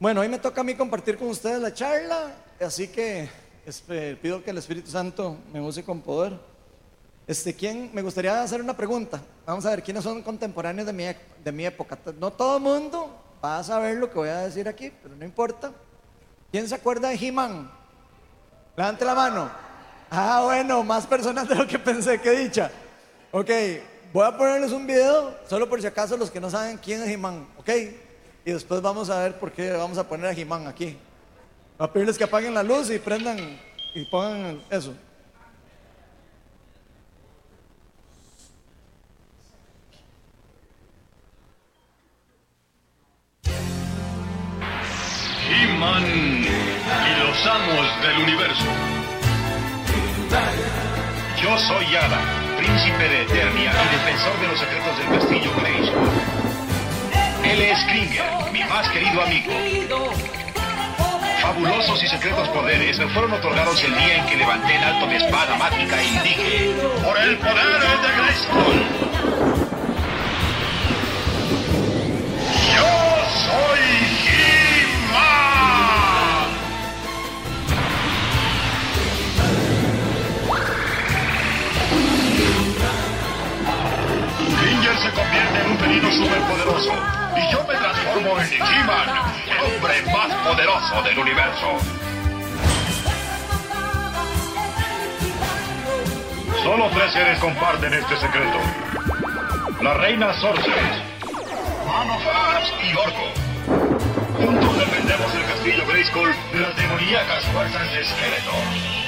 Bueno, hoy me toca a mí compartir con ustedes la charla, así que este, pido que el Espíritu Santo me use con poder. Este, ¿quién? Me gustaría hacer una pregunta. Vamos a ver quiénes son contemporáneos de mi, de mi época. No todo el mundo va a saber lo que voy a decir aquí, pero no importa. ¿Quién se acuerda de He-Man? Levante la mano. Ah, bueno, más personas de lo que pensé, que dicha. Ok, voy a ponerles un video, solo por si acaso los que no saben quién es He-Man, ok. Y después vamos a ver por qué vamos a poner a He-Man aquí. Voy a pedirles que apaguen la luz y prendan y pongan eso. He-Man y los amos del universo. Yo soy Yada, príncipe de Eternia y defensor de los secretos del castillo Grayskull. Él es Kringer, mi más querido amigo. Fabulosos y secretos poderes me fueron otorgados el día en que levanté en alto mi espada mágica y dije, por el poder de Grayskull. Yo soy se convierte en un felino superpoderoso y yo me transformo en He-Man, el hombre más poderoso del universo. Solo tres seres comparten este secreto. La reina Sorceress, Man of Arms y Orco. Juntos defendemos el castillo Grayskull de las demoníacas fuerzas de esqueleto.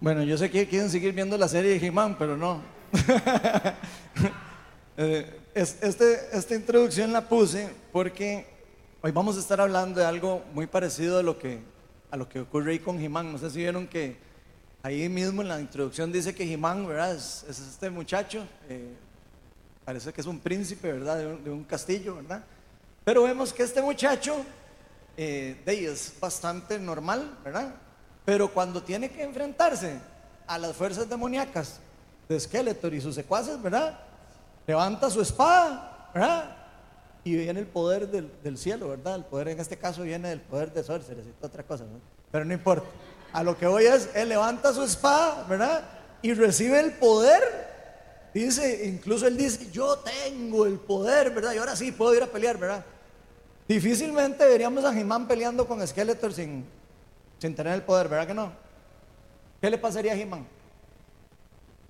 Bueno, yo sé que quieren seguir viendo la serie de He-Man, pero no. Eh, es- este, esta introducción la puse porque hoy vamos a estar hablando de algo muy parecido a lo que, a lo que ocurre ahí con He-Man. No sé si vieron que ahí mismo en la introducción dice que He-Man, ¿verdad? Es, es este muchacho, eh, parece que es un príncipe, ¿verdad? De un, de un castillo, ¿verdad? Pero vemos que este muchacho eh, de ahí es bastante normal, ¿verdad? Pero cuando tiene que enfrentarse a las fuerzas demoníacas de Skeletor y sus secuaces, ¿verdad? Levanta su espada, ¿verdad? Y viene el poder del, del cielo, ¿verdad? El poder en este caso viene del poder de Sorceress y otra cosa, ¿no? Pero no importa. A lo que voy es, él levanta su espada, ¿verdad? Y recibe el poder. Dice, incluso él dice, yo tengo el poder, ¿verdad? Y ahora sí puedo ir a pelear, ¿verdad? Difícilmente veríamos a He-Man peleando con Skeletor sin, sin tener el poder, ¿verdad que no? ¿Qué le pasaría a He-Man?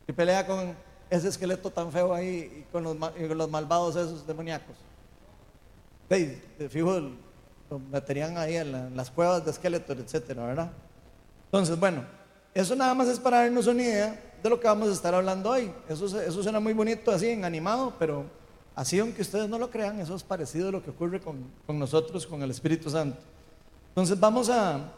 Si pelea con ese esqueleto tan feo ahí y con los, y con malvados esos demoníacos. De, de fijo lo meterían ahí en, la- en las cuevas de Skeletor, etcétera, ¿verdad? Entonces, bueno, eso nada más es para darnos una idea de lo que vamos a estar hablando hoy. Eso, eso suena muy bonito así, en animado, pero así aunque ustedes no lo crean, eso es parecido a lo que ocurre con, con nosotros, con el Espíritu Santo. Entonces vamos a,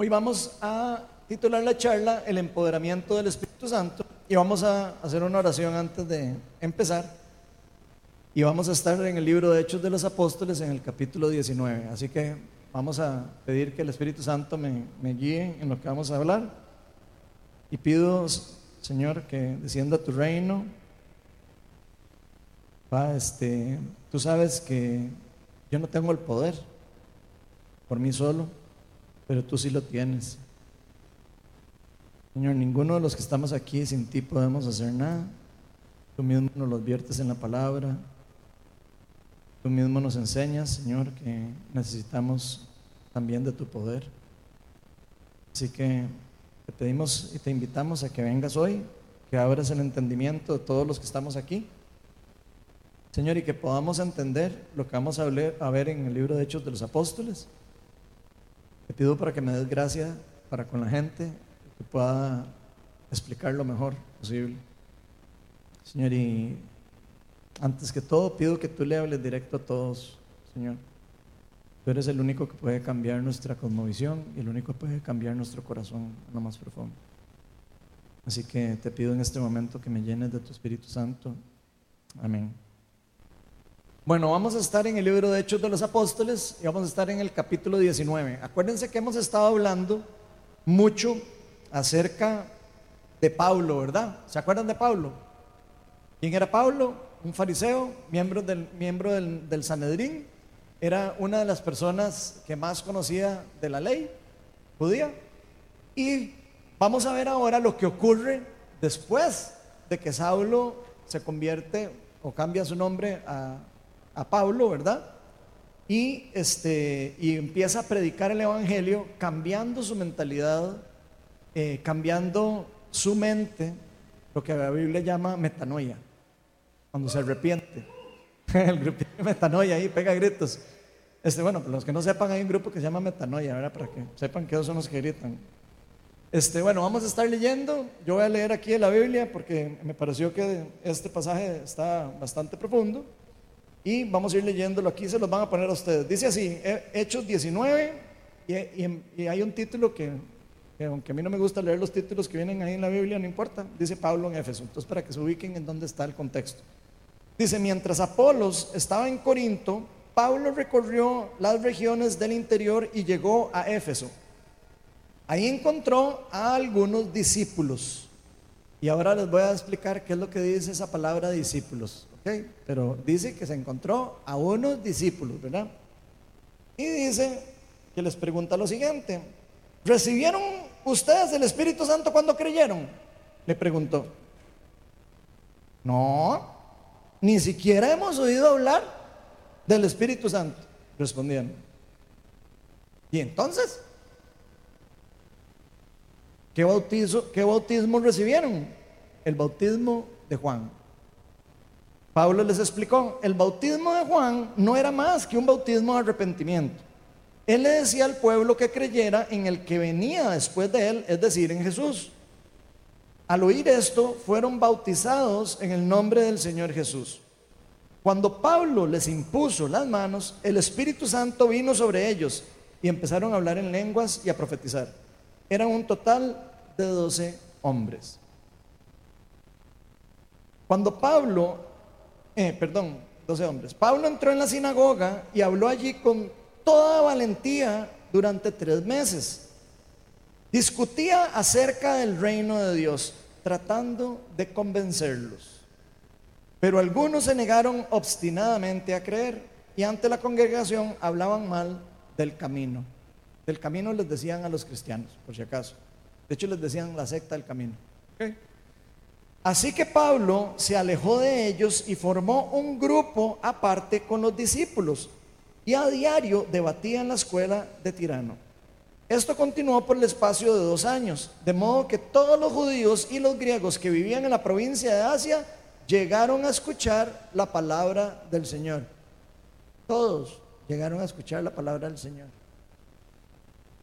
hoy vamos a titular la charla El empoderamiento del Espíritu Santo y vamos a hacer una oración antes de empezar. Y vamos a estar en el libro de Hechos de los Apóstoles en el capítulo 19. Así que vamos a pedir que el Espíritu Santo me, guíe en lo que vamos a hablar. Y pido, Señor, que descienda tu reino. Pa, este, tú sabes que yo no tengo el poder por mí solo, pero tú sí lo tienes. Señor, ninguno de los que estamos aquí sin ti podemos hacer nada. Tú mismo nos los viertes en la palabra. Tú mismo nos enseñas, Señor, que necesitamos también de tu poder. Así que te pedimos y te invitamos a que vengas hoy, que abras el entendimiento de todos los que estamos aquí. Señor, y que podamos entender lo que vamos a ver en el libro de Hechos de los Apóstoles. Te pido para que me des gracia para con la gente, que pueda explicar lo mejor posible. Señor, y antes que todo pido que tú le hables directo a todos, Señor. Tú eres el único que puede cambiar nuestra cosmovisión y el único que puede cambiar nuestro corazón en lo más profundo. Así que te pido en este momento que me llenes de tu Espíritu Santo. Amén. Bueno, vamos a estar en el libro de Hechos de los Apóstoles y vamos a estar en el capítulo 19. Acuérdense que hemos estado hablando mucho acerca de Pablo, ¿verdad? ¿Se acuerdan de Pablo? ¿Quién era Pablo? Un fariseo, miembro del, miembro del, Sanedrín. Era una de las personas que más conocía de la ley judía. Y vamos a ver ahora lo que ocurre después de que Saulo se convierte o cambia su nombre a, a Pablo, ¿verdad? Y, este, y empieza a predicar el Evangelio cambiando su mentalidad, eh, cambiando su mente, lo que la Biblia llama metanoia, cuando se arrepiente. el grupo de metanoia ahí pega gritos. Este, bueno, los que no sepan, hay un grupo que se llama metanoia, ¿verdad? Para que sepan que son los que gritan. Este, bueno, vamos a estar leyendo. Yo voy a leer aquí la Biblia porque me pareció que este pasaje está bastante profundo. Y vamos a ir leyéndolo aquí, se los van a poner a ustedes. Dice así, Hechos 19, y, hay un título que, aunque a mí no me gusta leer los títulos que vienen ahí en la Biblia, no importa, dice Pablo en Éfeso. Entonces, para que se ubiquen en dónde está el contexto. Dice, mientras Apolos estaba en Corinto, Pablo recorrió las regiones del interior y llegó a Éfeso. Ahí encontró a algunos discípulos. Y ahora les voy a explicar qué es lo que dice esa palabra discípulos. Pero dice que se encontró a unos discípulos, ¿verdad? Y dice que les pregunta lo siguiente, ¿recibieron ustedes el Espíritu Santo cuando creyeron? Le preguntó. No, ni siquiera hemos oído hablar del Espíritu Santo, respondieron. Y entonces, ¿qué, bautizo, ¿qué bautismo recibieron? El bautismo de Juan. Pablo les explicó, el bautismo de Juan no era más que un bautismo de arrepentimiento. Él le decía al pueblo que creyera en el que venía después de él, es decir, en Jesús. Al oír esto, fueron bautizados en el nombre del Señor Jesús. Cuando Pablo les impuso las manos, el Espíritu Santo vino sobre ellos y empezaron a hablar en lenguas y a profetizar. Eran un total de doce hombres. Cuando Pablo eh, perdón, 12 hombres. Pablo entró en la sinagoga y habló allí con toda valentía durante tres meses. Discutía acerca del reino de Dios, tratando de convencerlos. Pero algunos se negaron obstinadamente a creer y ante la congregación hablaban mal del camino. Del camino les decían a los cristianos, por si acaso. De hecho, les decían la secta del camino. Así que Pablo se alejó de ellos y formó un grupo aparte con los discípulos y a diario debatía en la escuela de Tirano. Esto continuó por el espacio de dos años, de modo que todos los judíos y los griegos que vivían en la provincia de Asia llegaron a escuchar la palabra del Señor. Todos llegaron a escuchar la palabra del Señor.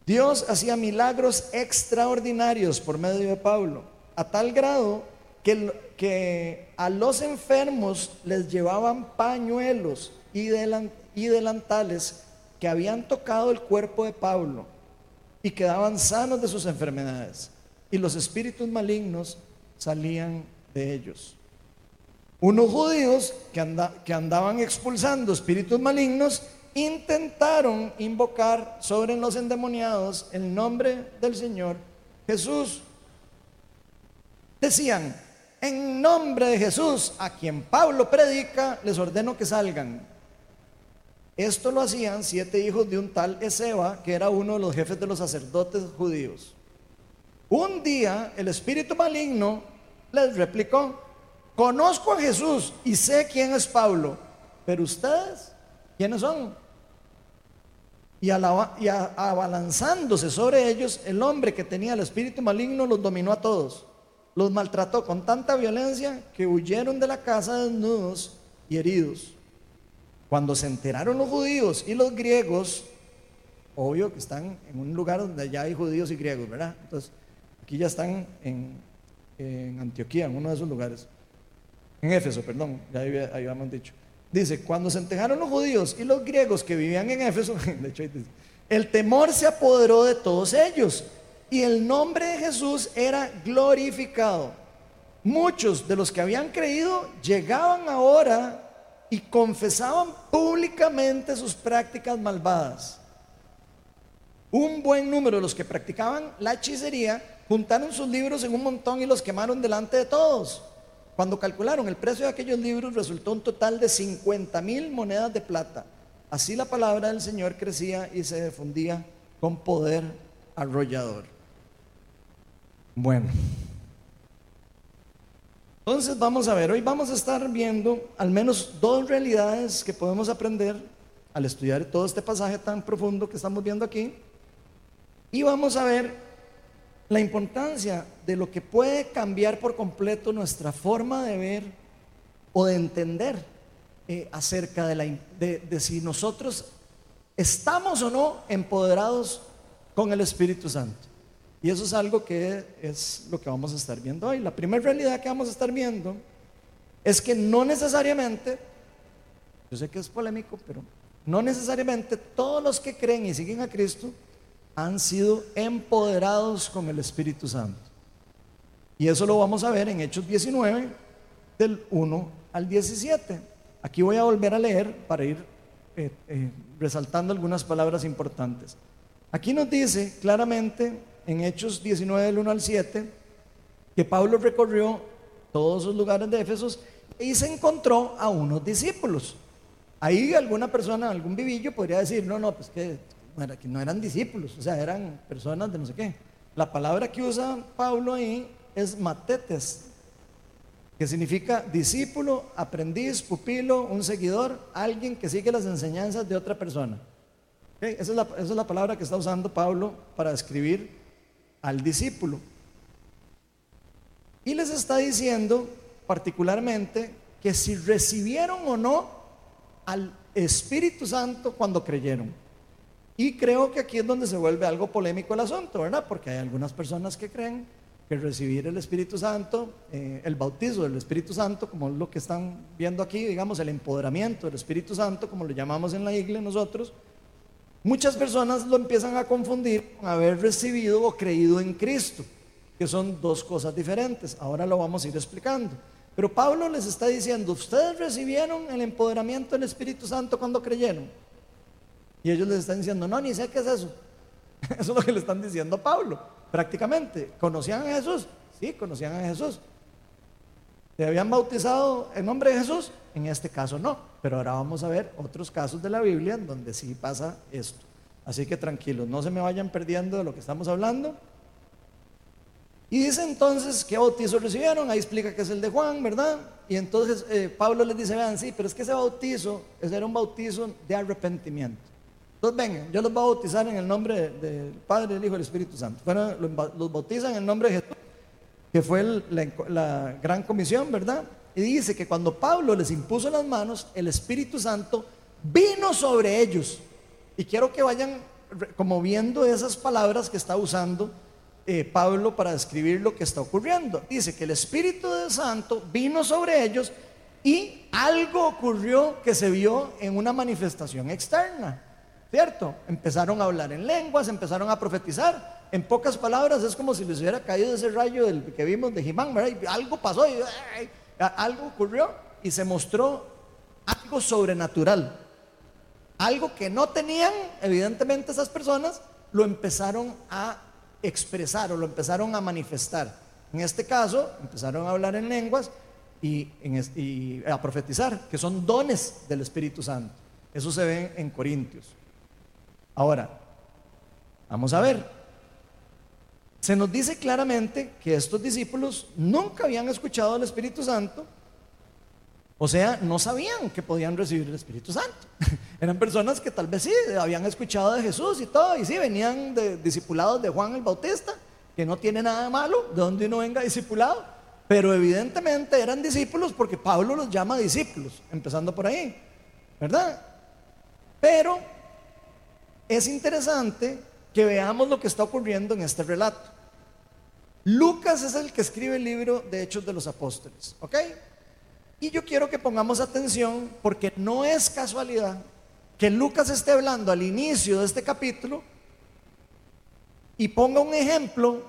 Dios hacía milagros extraordinarios por medio de Pablo, a tal grado que, a los enfermos les llevaban pañuelos y, delantales que habían tocado el cuerpo de Pablo y quedaban sanos de sus enfermedades. Y los espíritus malignos salían de ellos. Unos judíos que andaban expulsando espíritus malignos intentaron invocar sobre los endemoniados el nombre del Señor Jesús. Decían, en nombre de Jesús, a quien Pablo predica, les ordeno que salgan. Esto lo hacían siete hijos de un tal Ezeba, que era uno de los jefes de los sacerdotes judíos. Un día el espíritu maligno les replicó, conozco a Jesús y sé quién es Pablo, pero ustedes, ¿quiénes son? Y, y abalanzándose sobre ellos, el hombre que tenía el espíritu maligno los dominó a todos los maltrató con tanta violencia que huyeron de la casa desnudos y heridos. Cuando se enteraron los judíos y los griegos, obvio que están en un lugar donde ya hay judíos y griegos, ¿verdad? Entonces, aquí ya están en, Antioquía, en uno de esos lugares. En Éfeso, perdón, ya habíamos dicho. Dice, cuando se enteraron los judíos y los griegos que vivían en Éfeso, el temor se apoderó de todos ellos y el nombre de Jesús era glorificado. Muchos de los que habían creído llegaban ahora y confesaban públicamente sus prácticas malvadas. Un buen número de los que practicaban la hechicería juntaron sus libros en un montón y los quemaron delante de todos. Cuando calcularon el precio de aquellos libros resultó un total de 50 mil monedas de plata. Así la palabra del Señor crecía y se difundía con poder arrollador. Bueno, entonces vamos a ver, hoy vamos a estar viendo al menos dos realidades que podemos aprender al estudiar todo este pasaje tan profundo que estamos viendo aquí. Y vamos a ver la importancia de lo que puede cambiar por completo nuestra forma de ver o de entender eh, acerca de, la, de, si nosotros estamos o no empoderados con el Espíritu Santo. Y eso es algo que es lo que vamos a estar viendo hoy. La primera realidad que vamos a estar viendo es que no necesariamente, yo sé que es polémico, pero no necesariamente todos los que creen y siguen a Cristo han sido empoderados con el Espíritu Santo. Y eso lo vamos a ver en Hechos 19, del 1 al 17. Aquí voy a volver a leer para ir eh, eh, resaltando algunas palabras importantes. Aquí nos dice claramente en Hechos 19, del 1 al 7, que Pablo recorrió todos los lugares de Éfesos y se encontró a unos discípulos. Ahí alguna persona, algún vivillo podría decir, no, no, pues que que no eran discípulos, o sea, eran personas de no sé qué. La palabra que usa Pablo ahí es matetes, que significa discípulo, aprendiz, pupilo, un seguidor, alguien que sigue las enseñanzas de otra persona. Esa, es la, esa es la palabra que está usando Pablo para describir al discípulo. Y les está diciendo particularmente que si recibieron o no al Espíritu Santo cuando creyeron. Y creo que aquí es donde se vuelve algo polémico el asunto, ¿verdad? Porque hay algunas personas que creen que recibir el Espíritu Santo, eh, el bautizo del Espíritu Santo, como lo que están viendo aquí, digamos, el empoderamiento del Espíritu Santo, como lo llamamos en la iglesia nosotros, muchas personas lo empiezan a confundir con haber recibido o creído en Cristo, que son dos cosas diferentes. Ahora lo vamos a ir explicando. Pero Pablo les está diciendo, ustedes recibieron el empoderamiento del Espíritu Santo cuando creyeron. Y ellos les están diciendo, no, ni sé qué es eso. Eso es lo que le están diciendo a Pablo, prácticamente. ¿Conocían a Jesús? Sí, conocían a Jesús. ¿Se habían bautizado en nombre de Jesús? En este caso no, pero ahora vamos a ver otros casos de la Biblia en donde sí pasa esto. Así que tranquilos, no se me vayan perdiendo de lo que estamos hablando. Y dice entonces, ¿qué bautizo recibieron? Ahí explica que es el de Juan, ¿verdad? Y entonces eh, Pablo les dice, vean, sí, pero es que ese bautizo, ese era un bautizo de arrepentimiento. Entonces vengan, yo los voy a bautizar en el nombre del Padre, del Hijo y del Espíritu Santo. Bueno, los bautizan en el nombre de Jesús, que fue la, gran comisión, ¿verdad? Y dice que cuando Pablo les impuso las manos, el Espíritu Santo vino sobre ellos. Y quiero que vayan como viendo esas palabras que está usando eh, Pablo para describir lo que está ocurriendo. Dice que el Espíritu Santo vino sobre ellos y algo ocurrió que se vio en una manifestación externa. ¿Cierto? Empezaron a hablar en lenguas, empezaron a profetizar. En pocas palabras, es como si les hubiera caído ese rayo del que vimos de Jimán, algo pasó, y, algo ocurrió y se mostró algo sobrenatural. Algo que no tenían, evidentemente, esas personas, lo empezaron a expresar o lo empezaron a manifestar. En este caso, empezaron a hablar en lenguas y, y a profetizar, que son dones del Espíritu Santo. Eso se ve en Corintios. Ahora, vamos a ver. Se nos dice claramente que estos discípulos nunca habían escuchado al Espíritu Santo, o sea, no sabían que podían recibir el Espíritu Santo. Eran personas que tal vez sí habían escuchado de Jesús y todo, y sí venían de discipulados de Juan el Bautista, que no tiene nada malo de donde uno venga discipulado, pero evidentemente eran discípulos porque Pablo los llama discípulos, empezando por ahí, ¿verdad? Pero es interesante que veamos lo que está ocurriendo en este relato. Lucas es el que escribe el libro de Hechos de los Apóstoles, ¿ok? Y yo quiero que pongamos atención porque no es casualidad que Lucas esté hablando al inicio de este capítulo y ponga un ejemplo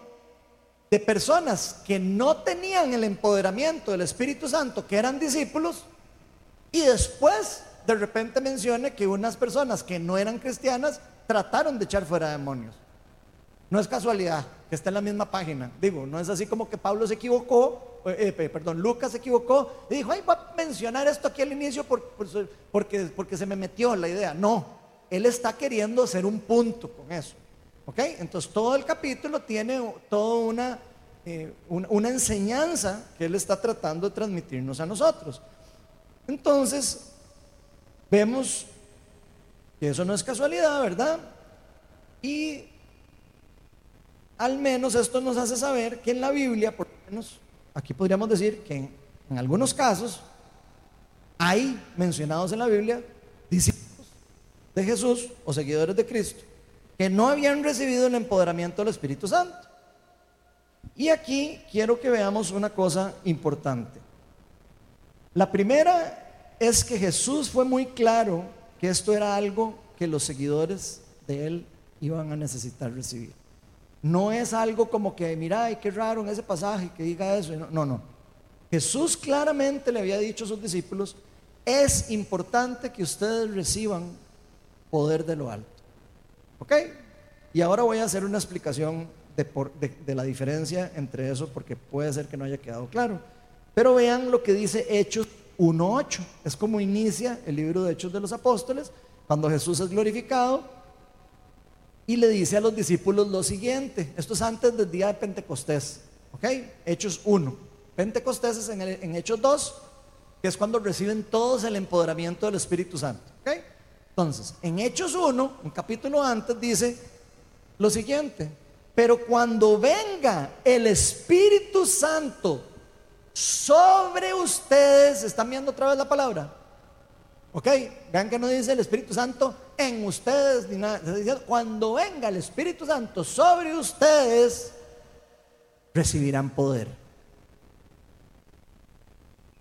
de personas que no tenían el empoderamiento del Espíritu Santo, que eran discípulos, y después de repente mencione que unas personas que no eran cristianas trataron de echar fuera demonios. No es casualidad que esté en la misma página. Digo, no es así como que Pablo se equivocó eh, perdón, Lucas se equivocó y dijo, ay, voy a mencionar esto aquí al inicio porque, porque se me metió la idea. No, él está queriendo hacer un punto con eso. ¿Ok? Entonces todo el capítulo tiene toda una, eh, una enseñanza que él está tratando de transmitirnos a nosotros. Entonces, vemos que eso no es casualidad, ¿verdad? Y al menos esto nos hace saber que en la Biblia, por lo menos aquí podríamos decir que en, algunos casos hay mencionados en la Biblia discípulos de Jesús o seguidores de Cristo que no habían recibido el empoderamiento del Espíritu Santo. Y aquí quiero que veamos una cosa importante. La primera es que Jesús fue muy claro que esto era algo que los seguidores de él iban a necesitar recibir. No es algo como que, mira, qué raro en ese pasaje que diga eso. No, no. Jesús claramente le había dicho a sus discípulos, es importante que ustedes reciban poder de lo alto. ¿Ok? Y ahora voy a hacer una explicación de, de la diferencia entre eso porque puede ser que no haya quedado claro. Pero vean lo que dice Hechos 1.8. Es como inicia el libro de Hechos de los Apóstoles, cuando Jesús es glorificado y le dice a los discípulos lo siguiente. Esto es antes del día de Pentecostés. ¿Ok? Hechos 1. Pentecostés es en, Hechos 2, que es cuando reciben todos el empoderamiento del Espíritu Santo. ¿Ok? Entonces, en Hechos 1, un capítulo antes, dice lo siguiente. Pero cuando venga el Espíritu Santo sobre ustedes, ¿están viendo otra vez la palabra? ¿Ok? Vean que no dice el Espíritu Santo en ustedes ni nada. Cuando venga el Espíritu Santo sobre ustedes, recibirán poder.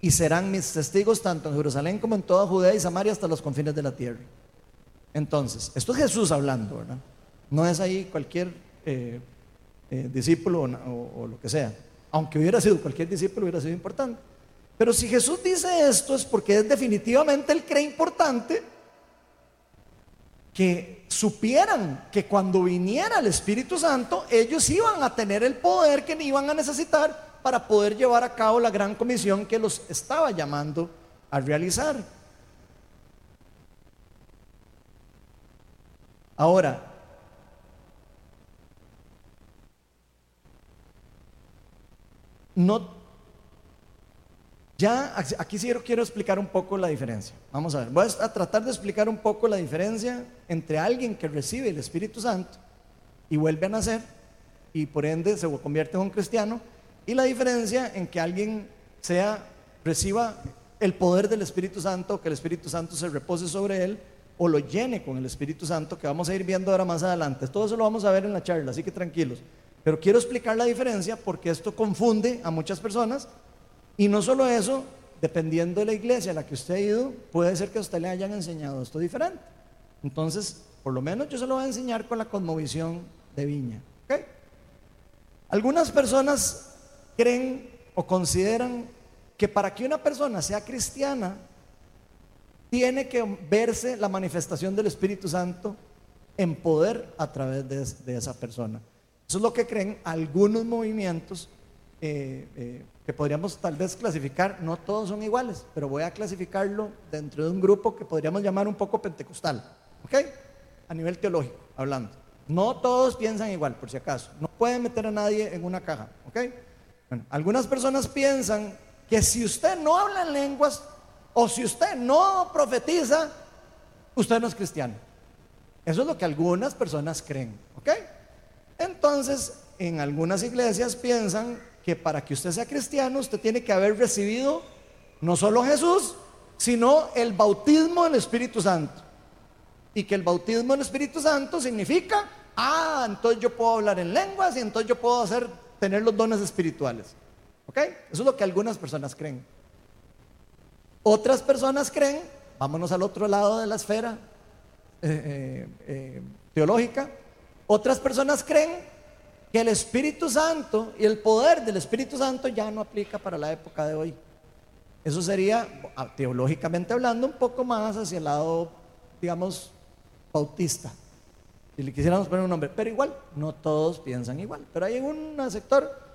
Y serán mis testigos tanto en Jerusalén como en toda Judea y Samaria hasta los confines de la tierra. Entonces, esto es Jesús hablando, ¿verdad? No es ahí cualquier eh, eh, discípulo o lo que sea. Aunque hubiera sido cualquier discípulo, hubiera sido importante. Pero si Jesús dice esto es porque es definitivamente él cree importante que supieran que cuando viniera el Espíritu Santo, ellos iban a tener el poder que iban a necesitar para poder llevar a cabo la gran comisión que los estaba llamando a realizar. Ahora, no ya aquí sí quiero explicar un poco la diferencia. Vamos a ver, voy a tratar de explicar un poco la diferencia entre alguien que recibe el Espíritu Santo y vuelve a nacer y por ende se convierte en un cristiano y la diferencia en que alguien sea reciba el poder del Espíritu Santo, que el Espíritu Santo se repose sobre él o lo llene con el Espíritu Santo, que vamos a ir viendo ahora más adelante. Todo eso lo vamos a ver en la charla, así que tranquilos. Pero quiero explicar la diferencia porque esto confunde a muchas personas y no solo eso, dependiendo de la iglesia a la que usted ha ido, puede ser que a usted le hayan enseñado esto diferente. Entonces, por lo menos yo se lo voy a enseñar con la cosmovisión de Viña. Algunas personas creen o consideran que para que una persona sea cristiana, tiene que verse la manifestación del Espíritu Santo en poder a través de, esa persona. Eso es lo que creen algunos movimientos eh, eh, que podríamos tal vez clasificar, no todos son iguales, pero voy a clasificarlo dentro de un grupo que podríamos llamar un poco pentecostal, ¿ok? A nivel teológico, hablando. No todos piensan igual, por si acaso. No pueden meter a nadie en una caja, ¿ok? Algunas personas piensan que si usted no habla en lenguas o si usted no profetiza, usted no es cristiano. Eso es lo que algunas personas creen, ¿ok? Entonces, en algunas iglesias piensan que para que usted sea cristiano, usted tiene que haber recibido no solo Jesús, sino el bautismo del Espíritu Santo. Y que el bautismo del Espíritu Santo significa, ah, entonces yo puedo hablar en lenguas y entonces yo puedo hacer, tener los dones espirituales. ¿Ok? Eso es lo que algunas personas creen. Otras personas creen, vámonos al otro lado de la esfera eh, eh, eh, teológica, otras personas creen que el Espíritu Santo y el poder del Espíritu Santo ya no aplica para la época de hoy. Eso sería, ah, teológicamente hablando, un poco más hacia el lado, digamos, bautista. Si le quisiéramos poner un nombre, pero igual, no todos piensan igual. Pero hay un sector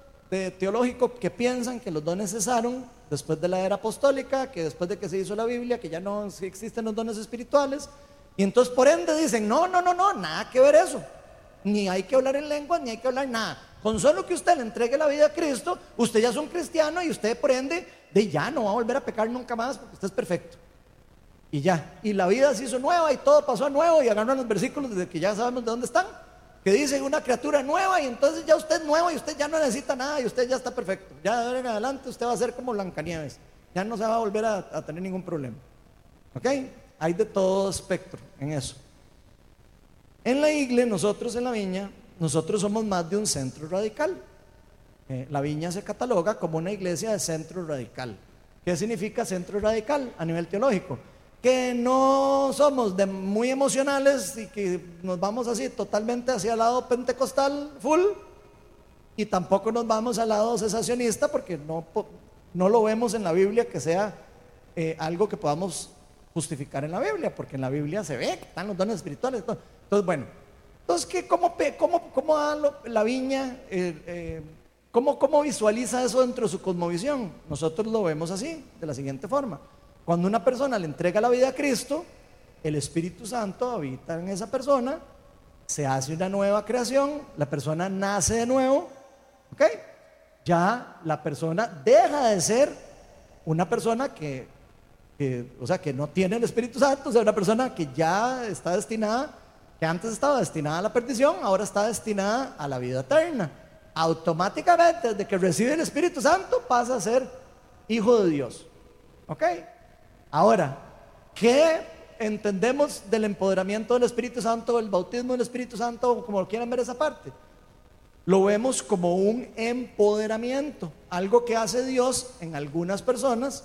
teológico que piensan que los dones cesaron después de la era apostólica, que después de que se hizo la Biblia, que ya no existen los dones espirituales. Y entonces por ende dicen, no, no, no, no, nada que ver eso. Ni hay que hablar en lengua, ni hay que hablar nada. Con solo que usted le entregue la vida a Cristo, usted ya es un cristiano y usted por ende de ya no va a volver a pecar nunca más porque usted es perfecto. Y ya. Y la vida se hizo nueva y todo pasó a nuevo y agarran los versículos desde que ya sabemos de dónde están que dice una criatura nueva y entonces ya usted es nuevo y usted ya no necesita nada y usted ya está perfecto. Ya de ahora en adelante usted va a ser como Blancanieves. Ya no se va a volver a, tener ningún problema. ¿Ok? Hay de todo espectro en eso. En la iglesia, nosotros en la viña, nosotros somos más de un centro radical. Eh, la viña se cataloga como una iglesia de centro radical. ¿Qué significa centro radical a nivel teológico? que no somos muy emocionales y que nos vamos así totalmente hacia el lado pentecostal full y tampoco nos vamos al lado cesacionista porque no, no lo vemos en la Biblia que sea eh, algo que podamos justificar en la Biblia, porque en la Biblia se ve que están los dones espirituales. Entonces, bueno, entonces, ¿qué, cómo, cómo, cómo da la viña? Eh, eh, ¿cómo, ¿Cómo visualiza eso dentro de su cosmovisión? Nosotros lo vemos así, de la siguiente forma. Cuando una persona le entrega la vida a Cristo, el Espíritu Santo habita en esa persona, se hace una nueva creación, la persona nace de nuevo, ¿ok? Ya la persona deja de ser una persona que, o sea, que no tiene el Espíritu Santo, o sea, una persona que ya está destinada, que antes estaba destinada a la perdición, ahora está destinada a la vida eterna. Automáticamente, desde que recibe el Espíritu Santo, pasa a ser hijo de Dios. ¿Ok? Ahora, ¿qué entendemos del empoderamiento del Espíritu Santo, el bautismo del Espíritu Santo, como quieran ver esa parte? Lo vemos como un empoderamiento, algo que hace Dios en algunas personas,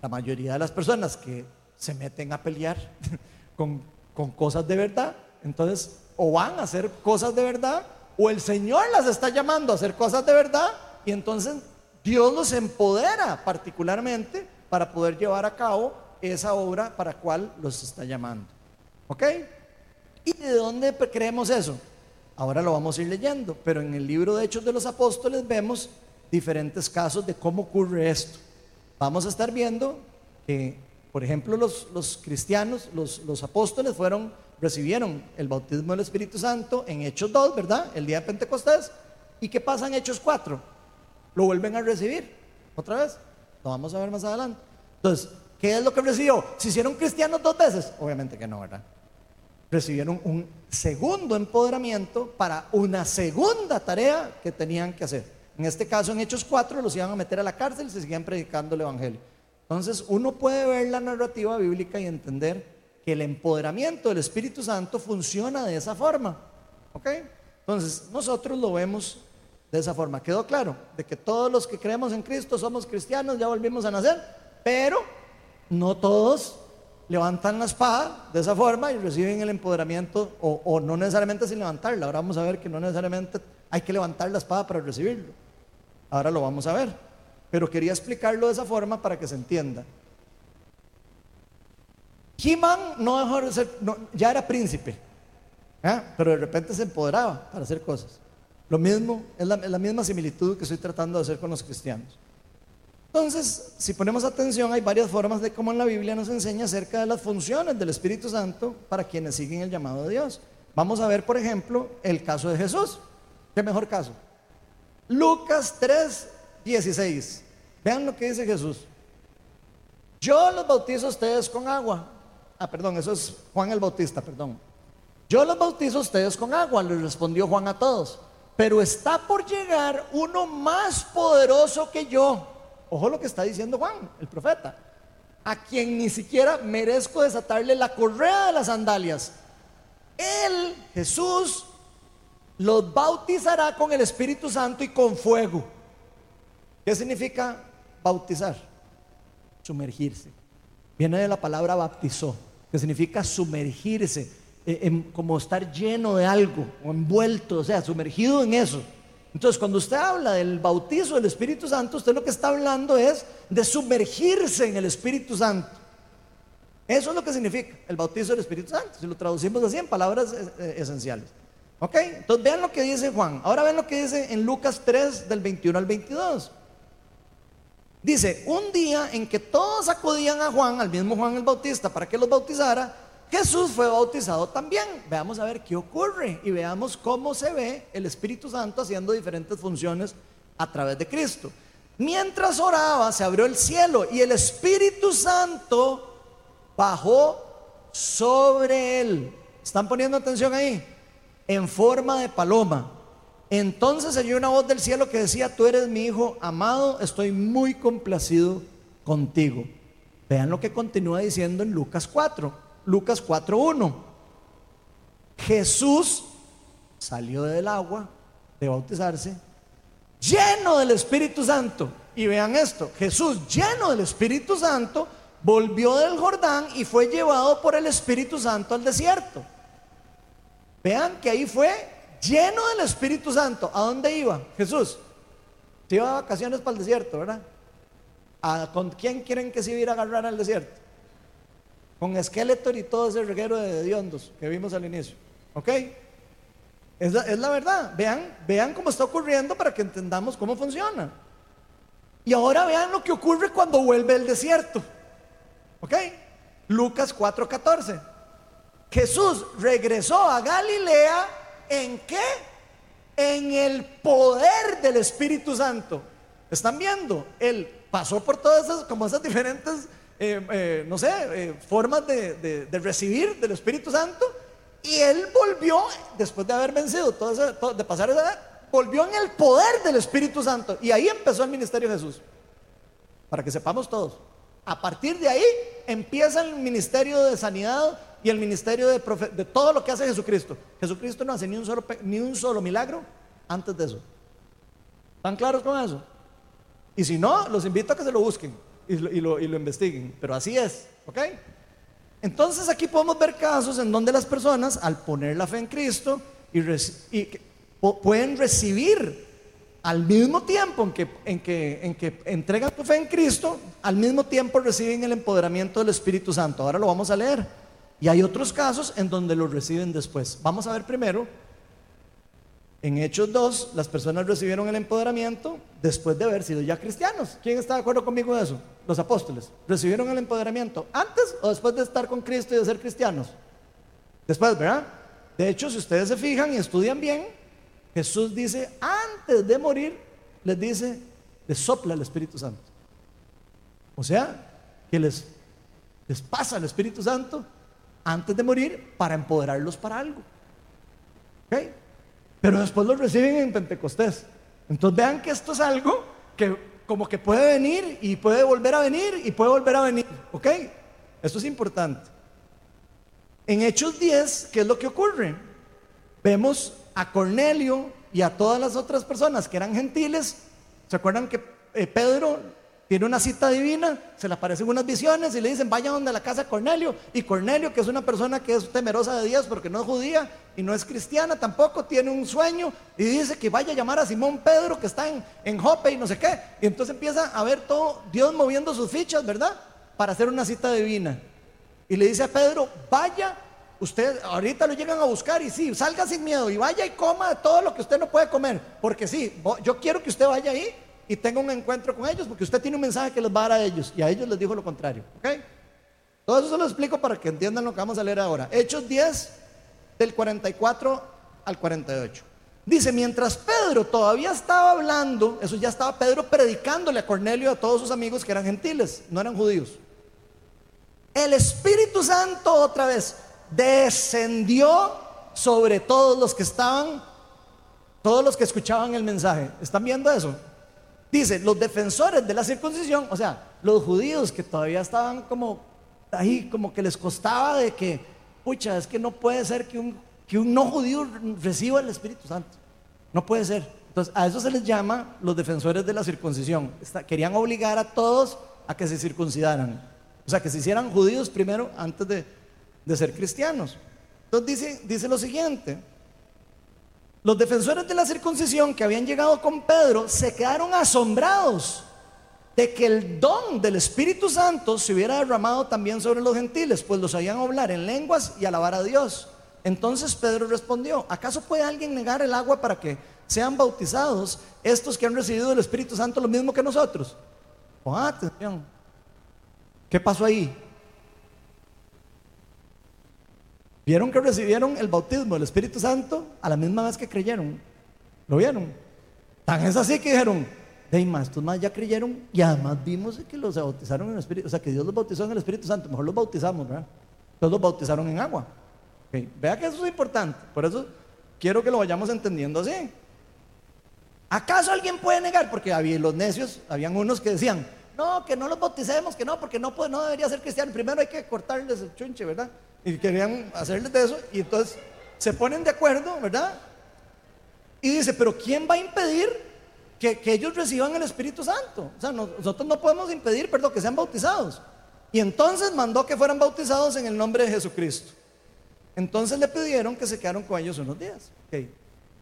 la mayoría de las personas que se meten a pelear con, con cosas de verdad, entonces o van a hacer cosas de verdad, o el Señor las está llamando a hacer cosas de verdad, y entonces Dios los empodera particularmente para poder llevar a cabo esa obra para cual los está llamando. ¿Ok? ¿Y de dónde creemos eso? Ahora lo vamos a ir leyendo, pero en el libro de Hechos de los Apóstoles vemos diferentes casos de cómo ocurre esto. Vamos a estar viendo que, por ejemplo, los, los cristianos, los, los apóstoles fueron, recibieron el bautismo del Espíritu Santo en Hechos 2, ¿verdad? El día de Pentecostés. ¿Y qué pasa en Hechos 4? Lo vuelven a recibir otra vez. Lo vamos a ver más adelante. Entonces, ¿qué es lo que recibió? ¿Se hicieron cristianos dos veces? Obviamente que no, ¿verdad? Recibieron un segundo empoderamiento para una segunda tarea que tenían que hacer. En este caso, en Hechos 4, los iban a meter a la cárcel y se seguían predicando el Evangelio. Entonces, uno puede ver la narrativa bíblica y entender que el empoderamiento del Espíritu Santo funciona de esa forma. ¿Ok? Entonces, nosotros lo vemos de esa forma. ¿Quedó claro? De que todos los que creemos en Cristo somos cristianos, ya volvimos a nacer, pero no todos levantan la espada de esa forma y reciben el empoderamiento, o, no necesariamente sin levantarla. Ahora vamos a ver que no necesariamente hay que levantar la espada para recibirlo. Ahora lo vamos a ver. Pero quería explicarlo de esa forma para que se entienda. He-Man no dejó de ser, ya era príncipe, ¿eh? pero de repente se empoderaba para hacer cosas. Lo mismo, es la, misma similitud que estoy tratando de hacer con los cristianos. Entonces, si ponemos atención, hay varias formas de cómo en la Biblia nos enseña acerca de las funciones del Espíritu Santo para quienes siguen el llamado de Dios. Vamos a ver, por ejemplo, el caso de Jesús. ¿Qué mejor caso? Lucas 3, 16. Vean lo que dice Jesús. Yo los bautizo a ustedes con agua. Ah, perdón, eso es Juan el Bautista, perdón. Yo los bautizo a ustedes con agua, le respondió Juan a todos pero está por llegar uno más poderoso que yo. Ojo lo que está diciendo Juan, el profeta, a quien ni siquiera merezco desatarle la correa de las sandalias. Él, Jesús, los bautizará con el Espíritu Santo y con fuego. ¿Qué significa bautizar? Sumergirse. Viene de la palabra bautizó, que significa sumergirse eh, como estar lleno de algo, o envuelto, o sea, sumergido en eso. Entonces, cuando usted habla del bautizo del Espíritu Santo, usted lo que está hablando es de sumergirse en el Espíritu Santo. Eso es lo que significa el bautizo del Espíritu Santo, si lo traducimos así en palabras eh, eh, esenciales. ¿Ok? Entonces vean lo que dice Juan. Ahora ven lo que dice en Lucas 3 del 21 al 22. Dice, un día en que todos acudían a Juan, al mismo Juan el Bautista, para que los bautizara, Jesús fue bautizado también. Veamos a ver qué ocurre y veamos cómo se ve el Espíritu Santo haciendo diferentes funciones a través de Cristo. Mientras oraba, se abrió el cielo y el Espíritu Santo bajó sobre él. ¿Están poniendo atención ahí? en forma de paloma. Entonces oyó una voz del cielo que decía, tú eres mi hijo amado, estoy muy complacido contigo. Vean lo que continúa diciendo en Lucas 4, Lucas 4.1. Jesús salió del agua de bautizarse, lleno del Espíritu Santo. Y vean esto, Jesús lleno del Espíritu Santo volvió del Jordán y fue llevado por el Espíritu Santo al desierto. Vean que ahí fue lleno del Espíritu Santo. ¿A dónde iba Jesús? Se iba a vacaciones para el desierto, ¿verdad? ¿Con quién quieren que se iba a agarrar al desierto? Con Skeletor y todo ese reguero de diondos que vimos al inicio. ¿Ok? Es la, es la verdad. Vean, vean cómo está ocurriendo para que entendamos cómo funciona. Y ahora vean lo que ocurre cuando vuelve el desierto. ¿Ok? Lucas 4:14. Jesús regresó a Galilea en qué? En el poder del Espíritu Santo. ¿Están viendo? Él pasó por todas esas, como esas diferentes, eh, eh, no sé, eh, formas de, recibir del Espíritu Santo. Y él volvió, después de haber vencido, todo eso, de pasar esa edad, volvió en el poder del Espíritu Santo. Y ahí empezó el ministerio de Jesús. Para que sepamos todos. A partir de ahí empieza el ministerio de sanidad y el ministerio de, de todo lo que hace Jesucristo. Jesucristo no hace ni un, solo, ni un solo milagro antes de eso. ¿Están claros con eso? Y si no, los invito a que se lo busquen y lo, y lo, investiguen. Pero así es, ¿ok? Entonces aquí podemos ver casos en donde las personas, al poner la fe en Cristo, y pueden recibir al mismo tiempo en que, en, que, en que entregan tu fe en Cristo, al mismo tiempo reciben el empoderamiento del Espíritu Santo. Ahora lo vamos a leer. Y hay otros casos en donde lo reciben después. Vamos a ver primero, en Hechos 2, las personas recibieron el empoderamiento después de haber sido ya cristianos. ¿Quién está de acuerdo conmigo en eso? Los apóstoles. ¿Recibieron el empoderamiento antes o después de estar con Cristo y de ser cristianos? Después, ¿verdad? De hecho, si ustedes se fijan y estudian bien, Jesús dice, antes de morir, les dice, les sopla el Espíritu Santo. O sea, que les, les pasa el Espíritu Santo antes de morir para empoderarlos para algo. Pero después los reciben en Pentecostés. Entonces vean que esto es algo que como que puede venir y puede volver a venir y puede volver a venir. ¿Ok? Esto es importante. En Hechos 10, ¿qué es lo que ocurre? Vemos a Cornelio y a todas las otras personas que eran gentiles. ¿Se acuerdan que eh, Pedro tiene una cita divina, se le aparecen unas visiones y le dicen, vaya donde la casa de Cornelio. Y Cornelio, que es una persona que es temerosa de Dios porque no es judía y no es cristiana tampoco, tiene un sueño y dice que vaya a llamar a Simón Pedro que está en, en Jope y no sé qué. Y entonces empieza a ver todo Dios moviendo sus fichas, ¿verdad? Para hacer una cita divina. Y le dice a Pedro, vaya, usted ahorita lo llegan a buscar y sí, salga sin miedo y vaya y coma todo lo que usted no puede comer. Porque sí, yo quiero que usted vaya ahí y tenga un encuentro con ellos, porque usted tiene un mensaje que les va a dar a ellos, y a ellos les dijo lo contrario. ¿Ok? Todo eso se lo explico para que entiendan lo que vamos a leer ahora. Hechos 10, del 44 al 48. Dice, mientras Pedro todavía estaba hablando, eso ya estaba Pedro predicándole a Cornelio a todos sus amigos que eran gentiles, no eran judíos. El Espíritu Santo otra vez descendió sobre todos los que estaban, todos los que escuchaban el mensaje. ¿Están viendo eso? Dice, los defensores de la circuncisión, o sea, los judíos que todavía estaban como ahí, como que les costaba de que, pucha, es que no puede ser que un, que un no judío reciba el Espíritu Santo. No puede ser. Entonces, a eso se les llama los defensores de la circuncisión. querían obligar a todos a que se circuncidaran. O sea, que se hicieran judíos primero antes de, de ser cristianos. Entonces dice, dice lo siguiente, los defensores de la circuncisión que habían llegado con Pedro se quedaron asombrados de que el don del Espíritu Santo se hubiera derramado también sobre los gentiles, pues los sabían hablar en lenguas y alabar a Dios. Entonces Pedro respondió, ¿acaso puede alguien negar el agua para que sean bautizados estos que han recibido el Espíritu Santo lo mismo que nosotros? Atención. ¿Qué pasó ahí? Vieron que recibieron el bautismo del Espíritu Santo a la misma vez que creyeron. ¿Lo vieron? Tan es así que dijeron, de más, estos más ya creyeron y además vimos que los bautizaron en el Espíritu, o sea, que Dios los bautizó en el Espíritu Santo, mejor los bautizamos, ¿verdad? Entonces los bautizaron en agua. Vea que eso es importante, por eso quiero que lo vayamos entendiendo así. ¿Acaso alguien puede negar? Porque había los necios, habían unos que decían, no, que no los bauticemos, que no, porque no, puede, no debería ser cristiano. Primero hay que cortarles el chunche, ¿verdad? Y querían hacerles de eso, y entonces se ponen de acuerdo, ¿verdad? Y dice, pero ¿quién va a impedir que, ellos reciban el Espíritu Santo? O sea, nosotros no podemos impedir, perdón, que sean bautizados. Y entonces mandó que fueran bautizados en el nombre de Jesucristo. Entonces le pidieron que se quedaron con ellos unos días.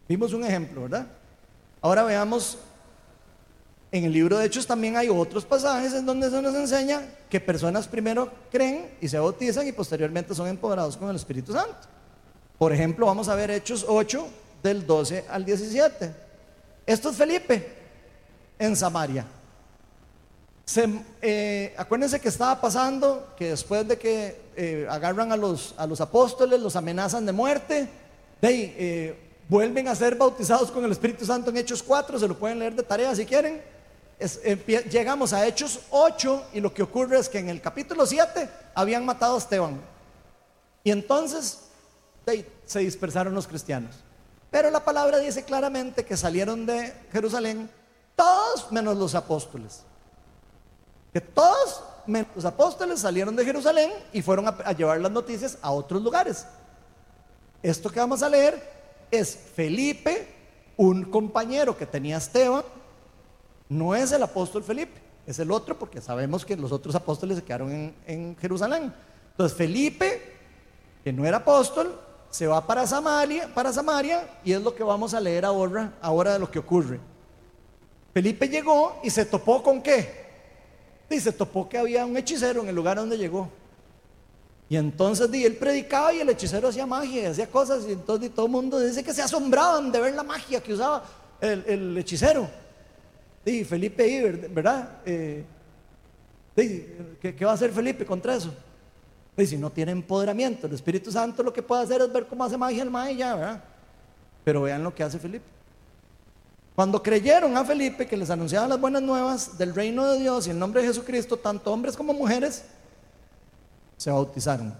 Vimos un ejemplo, ¿verdad? Ahora veamos, en el libro de Hechos también hay otros pasajes en donde se nos enseña que personas primero creen y se bautizan y posteriormente son empoderados con el Espíritu Santo. Por ejemplo, vamos a ver Hechos 8, del 12 al 17. Esto es Felipe en Samaria. Eh, acuérdense que estaba pasando que después de que eh, agarran a los, a los apóstoles, los amenazan de muerte, de, eh, vuelven a ser bautizados con el Espíritu Santo en Hechos 4, se lo pueden leer de tarea si quieren. Llegamos a Hechos 8 y lo que ocurre es que en el capítulo 7 habían matado a Esteban. Y entonces se dispersaron los cristianos. Pero la palabra dice claramente que salieron de Jerusalén todos menos los apóstoles. Que todos menos los apóstoles salieron de Jerusalén y fueron a, llevar las noticias a otros lugares. Esto que vamos a leer es Felipe, un compañero que tenía Esteban, no es el apóstol Felipe, es el otro porque sabemos que los otros apóstoles se quedaron en, Jerusalén. Entonces Felipe, que no era apóstol, se va para Samaria, y es lo que vamos a leer ahora, ahora de lo que ocurre. Felipe llegó y se topó con qué? Y se topó que había un hechicero en el lugar donde llegó. Y entonces él predicaba y el hechicero hacía magia, hacía cosas y entonces todo el mundo dice que se asombraban de ver la magia que usaba el, hechicero. Y Felipe ahí, ¿verdad? Eh, ¿qué, va a hacer Felipe contra eso? Y si no tiene empoderamiento, el Espíritu Santo lo que puede hacer es ver cómo hace magia el maíz ya, ¿verdad? Pero vean lo que hace Felipe. Cuando creyeron a Felipe que les anunciaba las buenas nuevas del reino de Dios y el nombre de Jesucristo, tanto hombres como mujeres se bautizaron.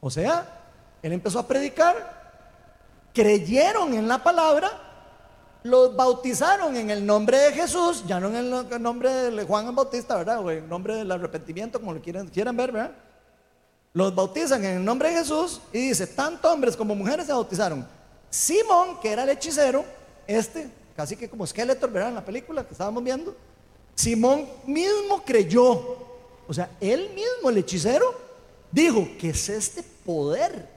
O sea, él empezó a predicar, creyeron en la palabra, los bautizaron en el nombre de Jesús, ya no en el nombre de Juan el Bautista, ¿verdad? O en el nombre del arrepentimiento, como lo quieran, quieran ver, ¿verdad? los bautizan en el nombre de Jesús y dice, tanto hombres como mujeres se bautizaron. Simón, que era el hechicero, este, casi que como Skeletor, ¿verdad? En la película que estábamos viendo, Simón mismo creyó, o sea, él mismo, el hechicero, dijo, ¿qué es este poder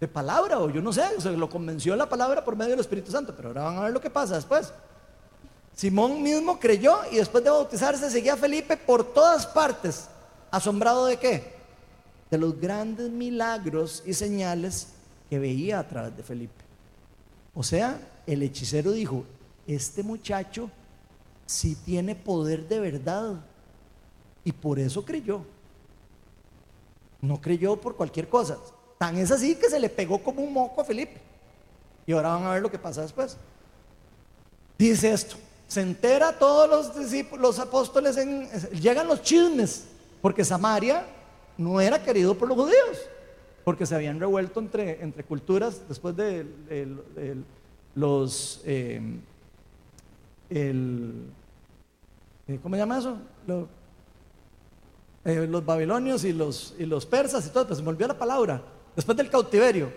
de palabra? O yo no sé, o lo convenció la palabra por medio del Espíritu Santo, pero ahora van a ver lo que pasa después. Simón mismo creyó y después de bautizarse seguía a Felipe por todas partes, asombrado de qué? de los grandes milagros y señales que veía a través de Felipe. O sea, el hechicero dijo, este muchacho sí tiene poder de verdad y por eso creyó. No creyó por cualquier cosa. Tan es así que se le pegó como un moco a Felipe. Y ahora van a ver lo que pasa después. Dice esto, se entera todos los discípulos, los apóstoles, en, llegan los chismes, porque Samaria no era querido por los judíos, porque se habían revuelto entre, entre culturas después de, los... Eh, el, eh, ¿Cómo se llama eso? Eh, los babilonios y los, y los persas y todo, pues se me olvidó la palabra, después del cautiverio.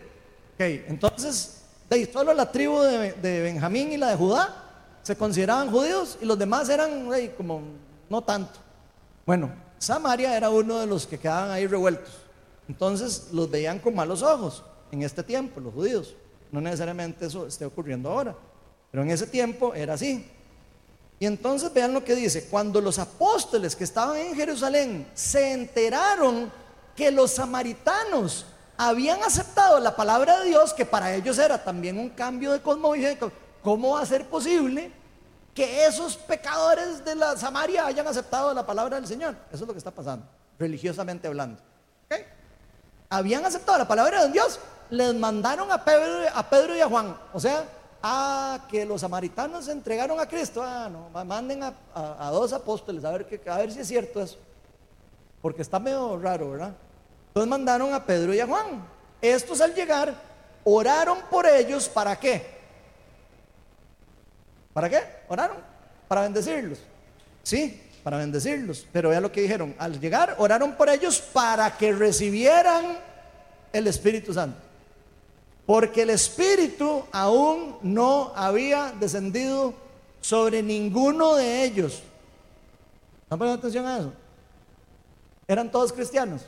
Okay, entonces, de, solo la tribu de, Benjamín y la de Judá se consideraban judíos y los demás eran como no tanto. Bueno, Samaria era uno de los que quedaban ahí revueltos. Entonces los veían con malos ojos en este tiempo, los judíos. No necesariamente eso esté ocurriendo ahora, pero en ese tiempo era así. Y entonces vean lo que dice, cuando los apóstoles que estaban en Jerusalén se enteraron que los samaritanos habían aceptado la palabra de Dios, que para ellos era también un cambio de cosmovisión. ¿Cómo va a ser posible que esos pecadores de la Samaria hayan aceptado la palabra del Señor? Eso es lo que está pasando, religiosamente hablando. Habían aceptado la palabra de Dios, les mandaron a Pedro, a Pedro y a Juan. O sea, a que los samaritanos se entregaron a Cristo. Ah, no, manden a, a, dos apóstoles a ver, que, a ver si es cierto eso. Porque está medio raro, ¿verdad? Entonces mandaron a Pedro y a Juan. Estos al llegar oraron por ellos, ¿para qué? ¿Para qué? Oraron para bendecirlos. Sí, para bendecirlos. Pero vea lo que dijeron. Al llegar, oraron por ellos para que recibieran el Espíritu Santo. Porque el Espíritu aún no había descendido sobre ninguno de ellos. ¿Están poniendo atención a eso? Eran todos cristianos.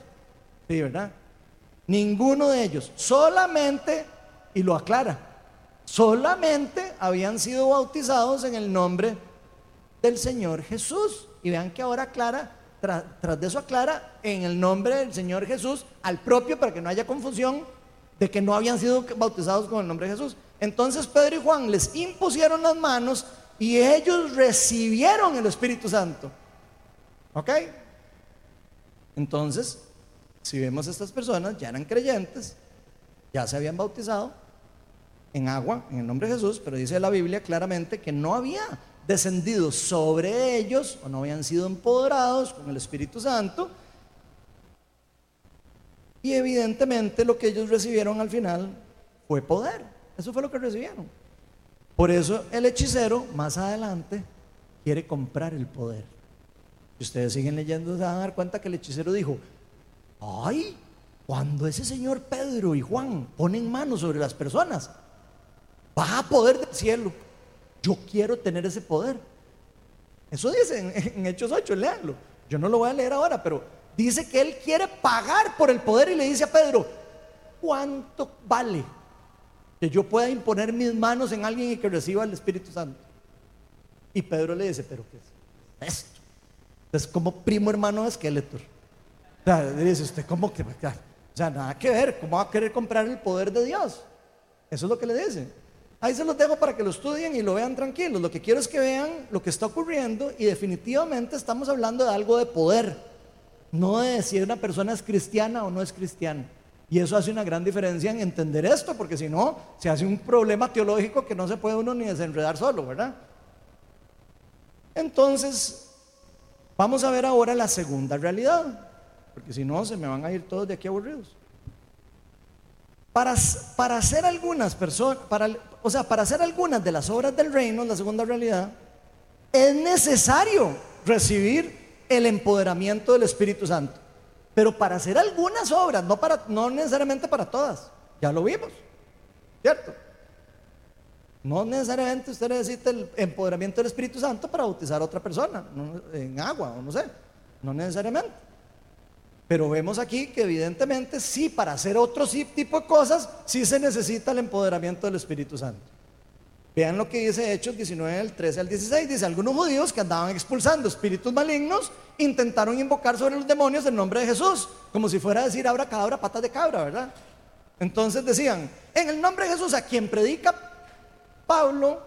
Sí, ¿verdad? Ninguno de ellos, solamente, y lo aclara, solamente habían sido bautizados en el nombre del Señor Jesús. Y vean que ahora aclara, tras de eso aclara, en el nombre del Señor Jesús, al propio, para que no haya confusión, de que no habían sido bautizados con el nombre de Jesús. Entonces Pedro y Juan les impusieron las manos y ellos recibieron el Espíritu Santo. ¿Ok? Entonces, si vemos a estas personas, ya eran creyentes, ya se habían bautizado en agua, en el nombre de Jesús, pero dice la Biblia claramente que no había descendido sobre ellos o no habían sido empoderados con el Espíritu Santo. Y evidentemente lo que ellos recibieron al final fue poder. Eso fue lo que recibieron. Por eso el hechicero más adelante quiere comprar el poder. Si ustedes siguen leyendo se van a dar cuenta que el hechicero dijo, Ay, cuando ese señor Pedro y Juan ponen manos sobre las personas, va a poder del cielo. Yo quiero tener ese poder. Eso dice en, Hechos 8, léanlo. Yo no lo voy a leer ahora, pero dice que él quiere pagar por el poder y le dice a Pedro, ¿cuánto vale que yo pueda imponer mis manos en alguien y que reciba el Espíritu Santo? Y Pedro le dice, pero ¿qué es esto? Es como primo hermano de Skeletor. O sea, dice usted, ¿cómo que? O sea, nada que ver, ¿cómo va a querer comprar el poder de Dios? Eso es lo que le dice. Ahí se los dejo para que lo estudien y lo vean tranquilos. Lo que quiero es que vean lo que está ocurriendo y definitivamente estamos hablando de algo de poder, no de si una persona es cristiana o no es cristiana. Y eso hace una gran diferencia en entender esto, porque si no, se hace un problema teológico que no se puede uno ni desenredar solo, ¿verdad? Entonces, vamos a ver ahora la segunda realidad porque si no se me van a ir todos de aquí aburridos. Para, para hacer algunas personas, para, o sea, para hacer algunas de las obras del reino, la segunda realidad, es necesario recibir el empoderamiento del Espíritu Santo. Pero para hacer algunas obras, no, para, no necesariamente para todas, ya lo vimos, ¿cierto? No necesariamente usted necesita el empoderamiento del Espíritu Santo para bautizar a otra persona en agua o no sé, no necesariamente. Pero vemos aquí que evidentemente sí, para hacer otro tipo de cosas, sí se necesita el empoderamiento del Espíritu Santo. Vean lo que dice Hechos 19, del 13 al 16. Dice, algunos judíos que andaban expulsando espíritus malignos intentaron invocar sobre los demonios el nombre de Jesús, como si fuera a decir abra cabra, patas de cabra, ¿verdad? Entonces decían, en el nombre de Jesús, a quien predica Pablo,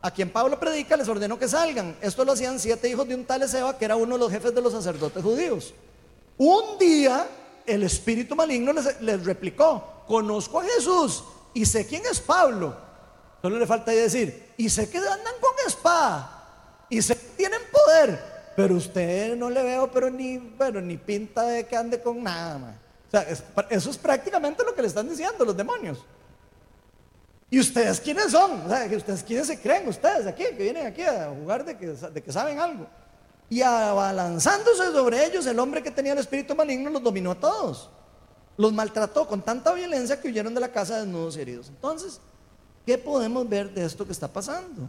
a quien Pablo predica, les ordenó que salgan. Esto lo hacían siete hijos de un tal Ezeba, que era uno de los jefes de los sacerdotes judíos. Un día el espíritu maligno les, replicó, conozco a Jesús y sé quién es Pablo. Solo le falta decir, y sé que andan con espada, y sé que tienen poder, pero usted no le veo, pero ni, bueno, ni pinta de que ande con nada. O sea, eso es prácticamente lo que le están diciendo los demonios. ¿Y ustedes quiénes son? O sea, ¿ustedes quiénes se creen? Ustedes aquí, que vienen aquí a jugar de que, de que saben algo. Y abalanzándose sobre ellos, el hombre que tenía el espíritu maligno los dominó a todos. Los maltrató con tanta violencia que huyeron de la casa desnudos y heridos. Entonces, ¿qué podemos ver de esto que está pasando?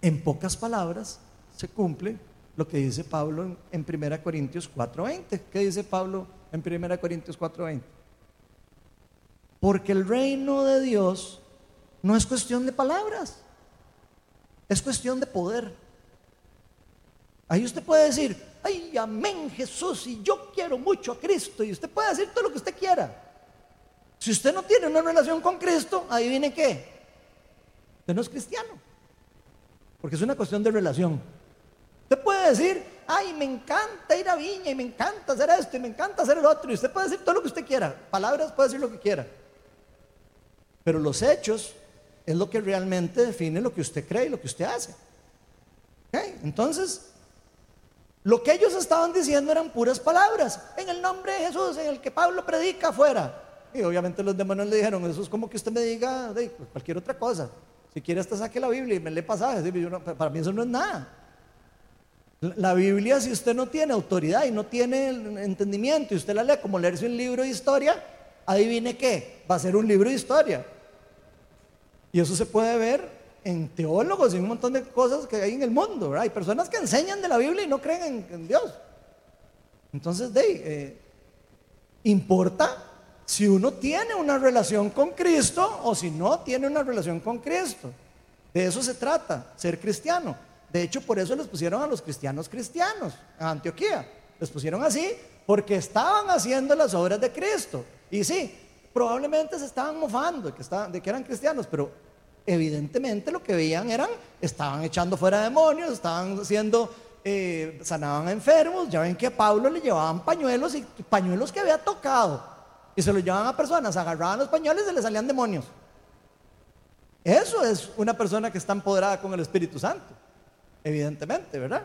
En pocas palabras, se cumple lo que dice Pablo en, 1 Corintios 4:20. ¿Qué dice Pablo en 1 Corintios 4:20? Porque el reino de Dios no es cuestión de palabras, es cuestión de poder. Ahí usted puede decir, ay, amén Jesús, y yo quiero mucho a Cristo, y usted puede decir todo lo que usted quiera. Si usted no tiene una relación con Cristo, ahí viene qué. Usted no es cristiano. Porque es una cuestión de relación. Usted puede decir, ay, me encanta ir a Viña y me encanta hacer esto y me encanta hacer el otro. Y usted puede decir todo lo que usted quiera. Palabras puede decir lo que quiera. Pero los hechos es lo que realmente define lo que usted cree y lo que usted hace. Entonces, lo que ellos estaban diciendo eran puras palabras. En el nombre de Jesús, en el que Pablo predica afuera. Y obviamente los demonios le dijeron, eso es como que usted me diga cualquier otra cosa. Si quiere hasta saque la Biblia y me lee pasajes. para mí eso no es nada. La Biblia, si usted no tiene autoridad y no tiene entendimiento y usted la lee como leerse un libro de historia, adivine qué, va a ser un libro de historia. Y eso se puede ver en teólogos y un montón de cosas que hay en el mundo. Hay personas que enseñan de la Biblia y no creen en, Dios. Entonces, de, eh, importa si uno tiene una relación con Cristo o si no tiene una relación con Cristo. De eso se trata, ser cristiano. De hecho, por eso les pusieron a los cristianos cristianos a Antioquía. Les pusieron así porque estaban haciendo las obras de Cristo. Y sí, probablemente se estaban mofando de que, estaban, de que eran cristianos, pero evidentemente lo que veían eran, estaban echando fuera demonios, estaban haciendo, eh, sanaban a enfermos, ya ven que a Pablo le llevaban pañuelos y pañuelos que había tocado, y se los llevaban a personas, agarraban los pañuelos y se les salían demonios. Eso es una persona que está empoderada con el Espíritu Santo, evidentemente, ¿verdad?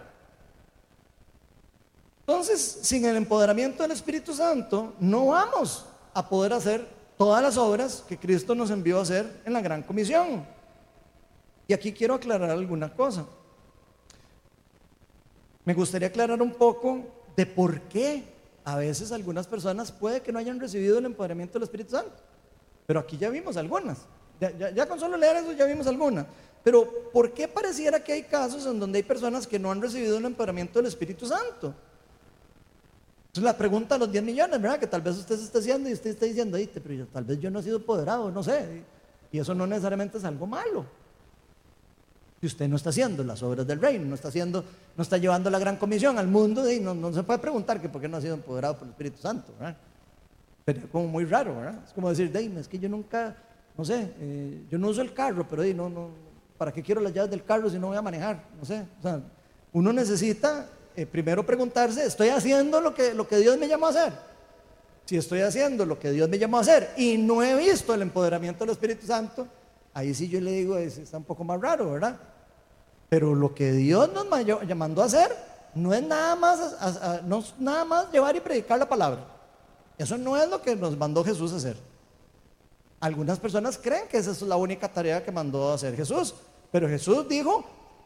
Entonces, sin el empoderamiento del Espíritu Santo, no vamos a poder hacer todas las obras que Cristo nos envió a hacer en la gran comisión. Y aquí quiero aclarar alguna cosa. Me gustaría aclarar un poco de por qué a veces algunas personas puede que no hayan recibido el empoderamiento del Espíritu Santo. Pero aquí ya vimos algunas. Ya, ya con solo leer eso ya vimos algunas. Pero ¿por qué pareciera que hay casos en donde hay personas que no han recibido el empoderamiento del Espíritu Santo? La pregunta a los 10 millones, ¿verdad? Que tal vez usted se está haciendo y usted está diciendo, pero tal vez yo no he sido apoderado, no sé. Y eso no necesariamente es algo malo. Si usted no está haciendo las obras del reino, no está haciendo, no está llevando la gran comisión al mundo, y no, se puede preguntar que por qué no ha sido empoderado por el Espíritu Santo, ¿verdad? Sería como muy raro, ¿verdad? Es como decir, Dame, es que yo nunca, no sé, eh, yo no uso el carro, pero no, no, ¿para qué quiero las llaves del carro si no voy a manejar? No sé. O sea, uno necesita eh, primero preguntarse, ¿estoy haciendo lo que, lo que Dios me llamó a hacer? Si estoy haciendo lo que Dios me llamó a hacer y no he visto el empoderamiento del Espíritu Santo, ahí sí yo le digo, está un poco más raro, ¿verdad? Pero lo que Dios nos mandó a hacer no es nada más, no es nada más llevar y predicar la palabra. Eso no es lo que nos mandó Jesús a hacer. Algunas personas creen que esa es la única tarea que mandó a hacer Jesús, pero Jesús dijo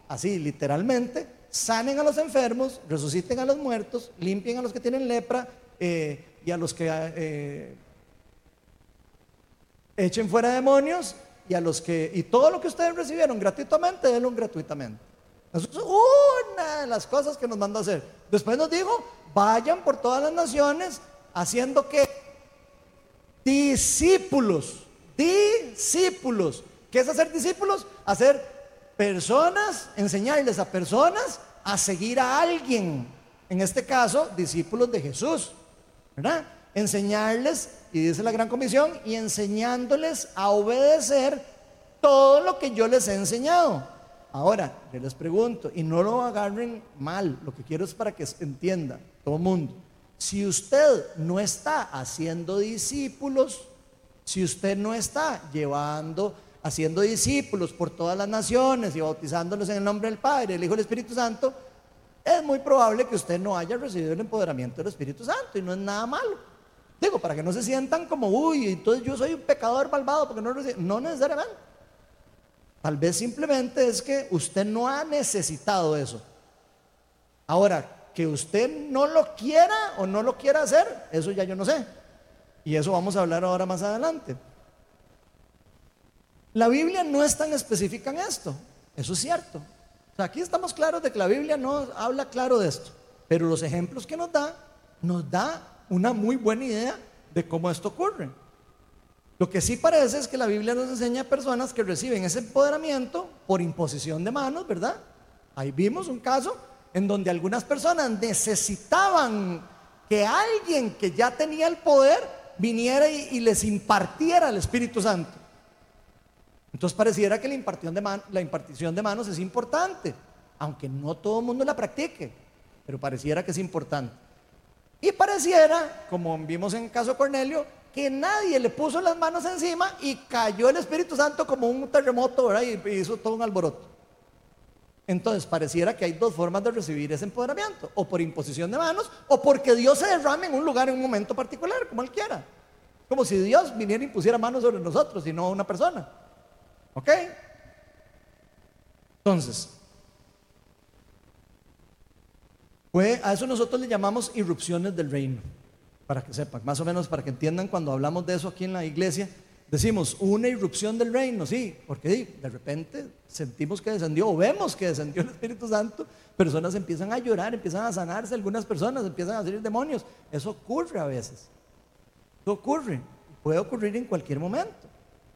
así literalmente, sanen a los enfermos, resuciten a los muertos, limpien a los que tienen lepra eh, y a los que eh, echen fuera demonios y a los que y todo lo que ustedes recibieron gratuitamente, denlo gratuitamente. Eso es una de las cosas que nos mandó a hacer. Después nos dijo, vayan por todas las naciones haciendo que discípulos, discípulos. ¿Qué es hacer discípulos? Hacer personas, enseñarles a personas a seguir a alguien. En este caso, discípulos de Jesús. ¿Verdad? Enseñarles, y dice la gran comisión, y enseñándoles a obedecer todo lo que yo les he enseñado. Ahora, yo les pregunto, y no lo agarren mal, lo que quiero es para que entienda todo el mundo. Si usted no está haciendo discípulos, si usted no está llevando haciendo discípulos por todas las naciones y bautizándolos en el nombre del Padre, el Hijo y el Espíritu Santo, es muy probable que usted no haya recibido el empoderamiento del Espíritu Santo y no es nada malo. Digo, para que no se sientan como, uy, entonces yo soy un pecador malvado porque no recibo. No necesariamente. Tal vez simplemente es que usted no ha necesitado eso. Ahora, que usted no lo quiera o no lo quiera hacer, eso ya yo no sé. Y eso vamos a hablar ahora más adelante. La Biblia no es tan específica en esto, eso es cierto. aquí estamos claros de que la Biblia no habla claro de esto, pero los ejemplos que nos da nos da una muy buena idea de cómo esto ocurre. Lo que sí parece es que la Biblia nos enseña a personas que reciben ese empoderamiento por imposición de manos, ¿verdad? Ahí vimos un caso en donde algunas personas necesitaban que alguien que ya tenía el poder viniera y, les impartiera el Espíritu Santo. Entonces pareciera que la impartición, de la impartición de manos es importante, aunque no todo el mundo la practique, pero pareciera que es importante. Y pareciera, como vimos en el caso de Cornelio, que nadie le puso las manos encima y cayó el Espíritu Santo como un terremoto, ¿verdad? Y hizo todo un alboroto. Entonces pareciera que hay dos formas de recibir ese empoderamiento, o por imposición de manos, o porque Dios se derrame en un lugar en un momento particular, como Él quiera. Como si Dios viniera y pusiera manos sobre nosotros y no una persona. ¿Ok? Entonces, pues a eso nosotros le llamamos irrupciones del reino, para que sepan, más o menos para que entiendan cuando hablamos de eso aquí en la iglesia, decimos una irrupción del reino, sí, porque de repente sentimos que descendió o vemos que descendió el Espíritu Santo, personas empiezan a llorar, empiezan a sanarse, algunas personas empiezan a salir demonios, eso ocurre a veces, eso ocurre, puede ocurrir en cualquier momento.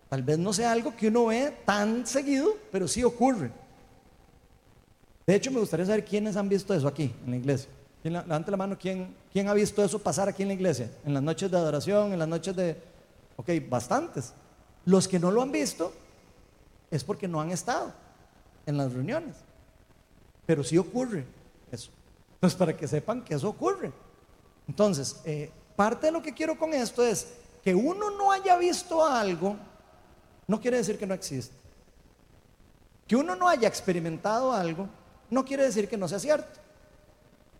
Tal vez no sea algo que uno ve tan seguido, pero sí ocurre. De hecho, me gustaría saber quiénes han visto eso aquí en la iglesia. Levante la mano, ¿quién, ¿quién ha visto eso pasar aquí en la iglesia? En las noches de adoración, en las noches de... Ok, bastantes. Los que no lo han visto es porque no han estado en las reuniones. Pero sí ocurre eso. Entonces, para que sepan que eso ocurre. Entonces, eh, parte de lo que quiero con esto es que uno no haya visto algo no quiere decir que no existe. Que uno no haya experimentado algo, no quiere decir que no sea cierto.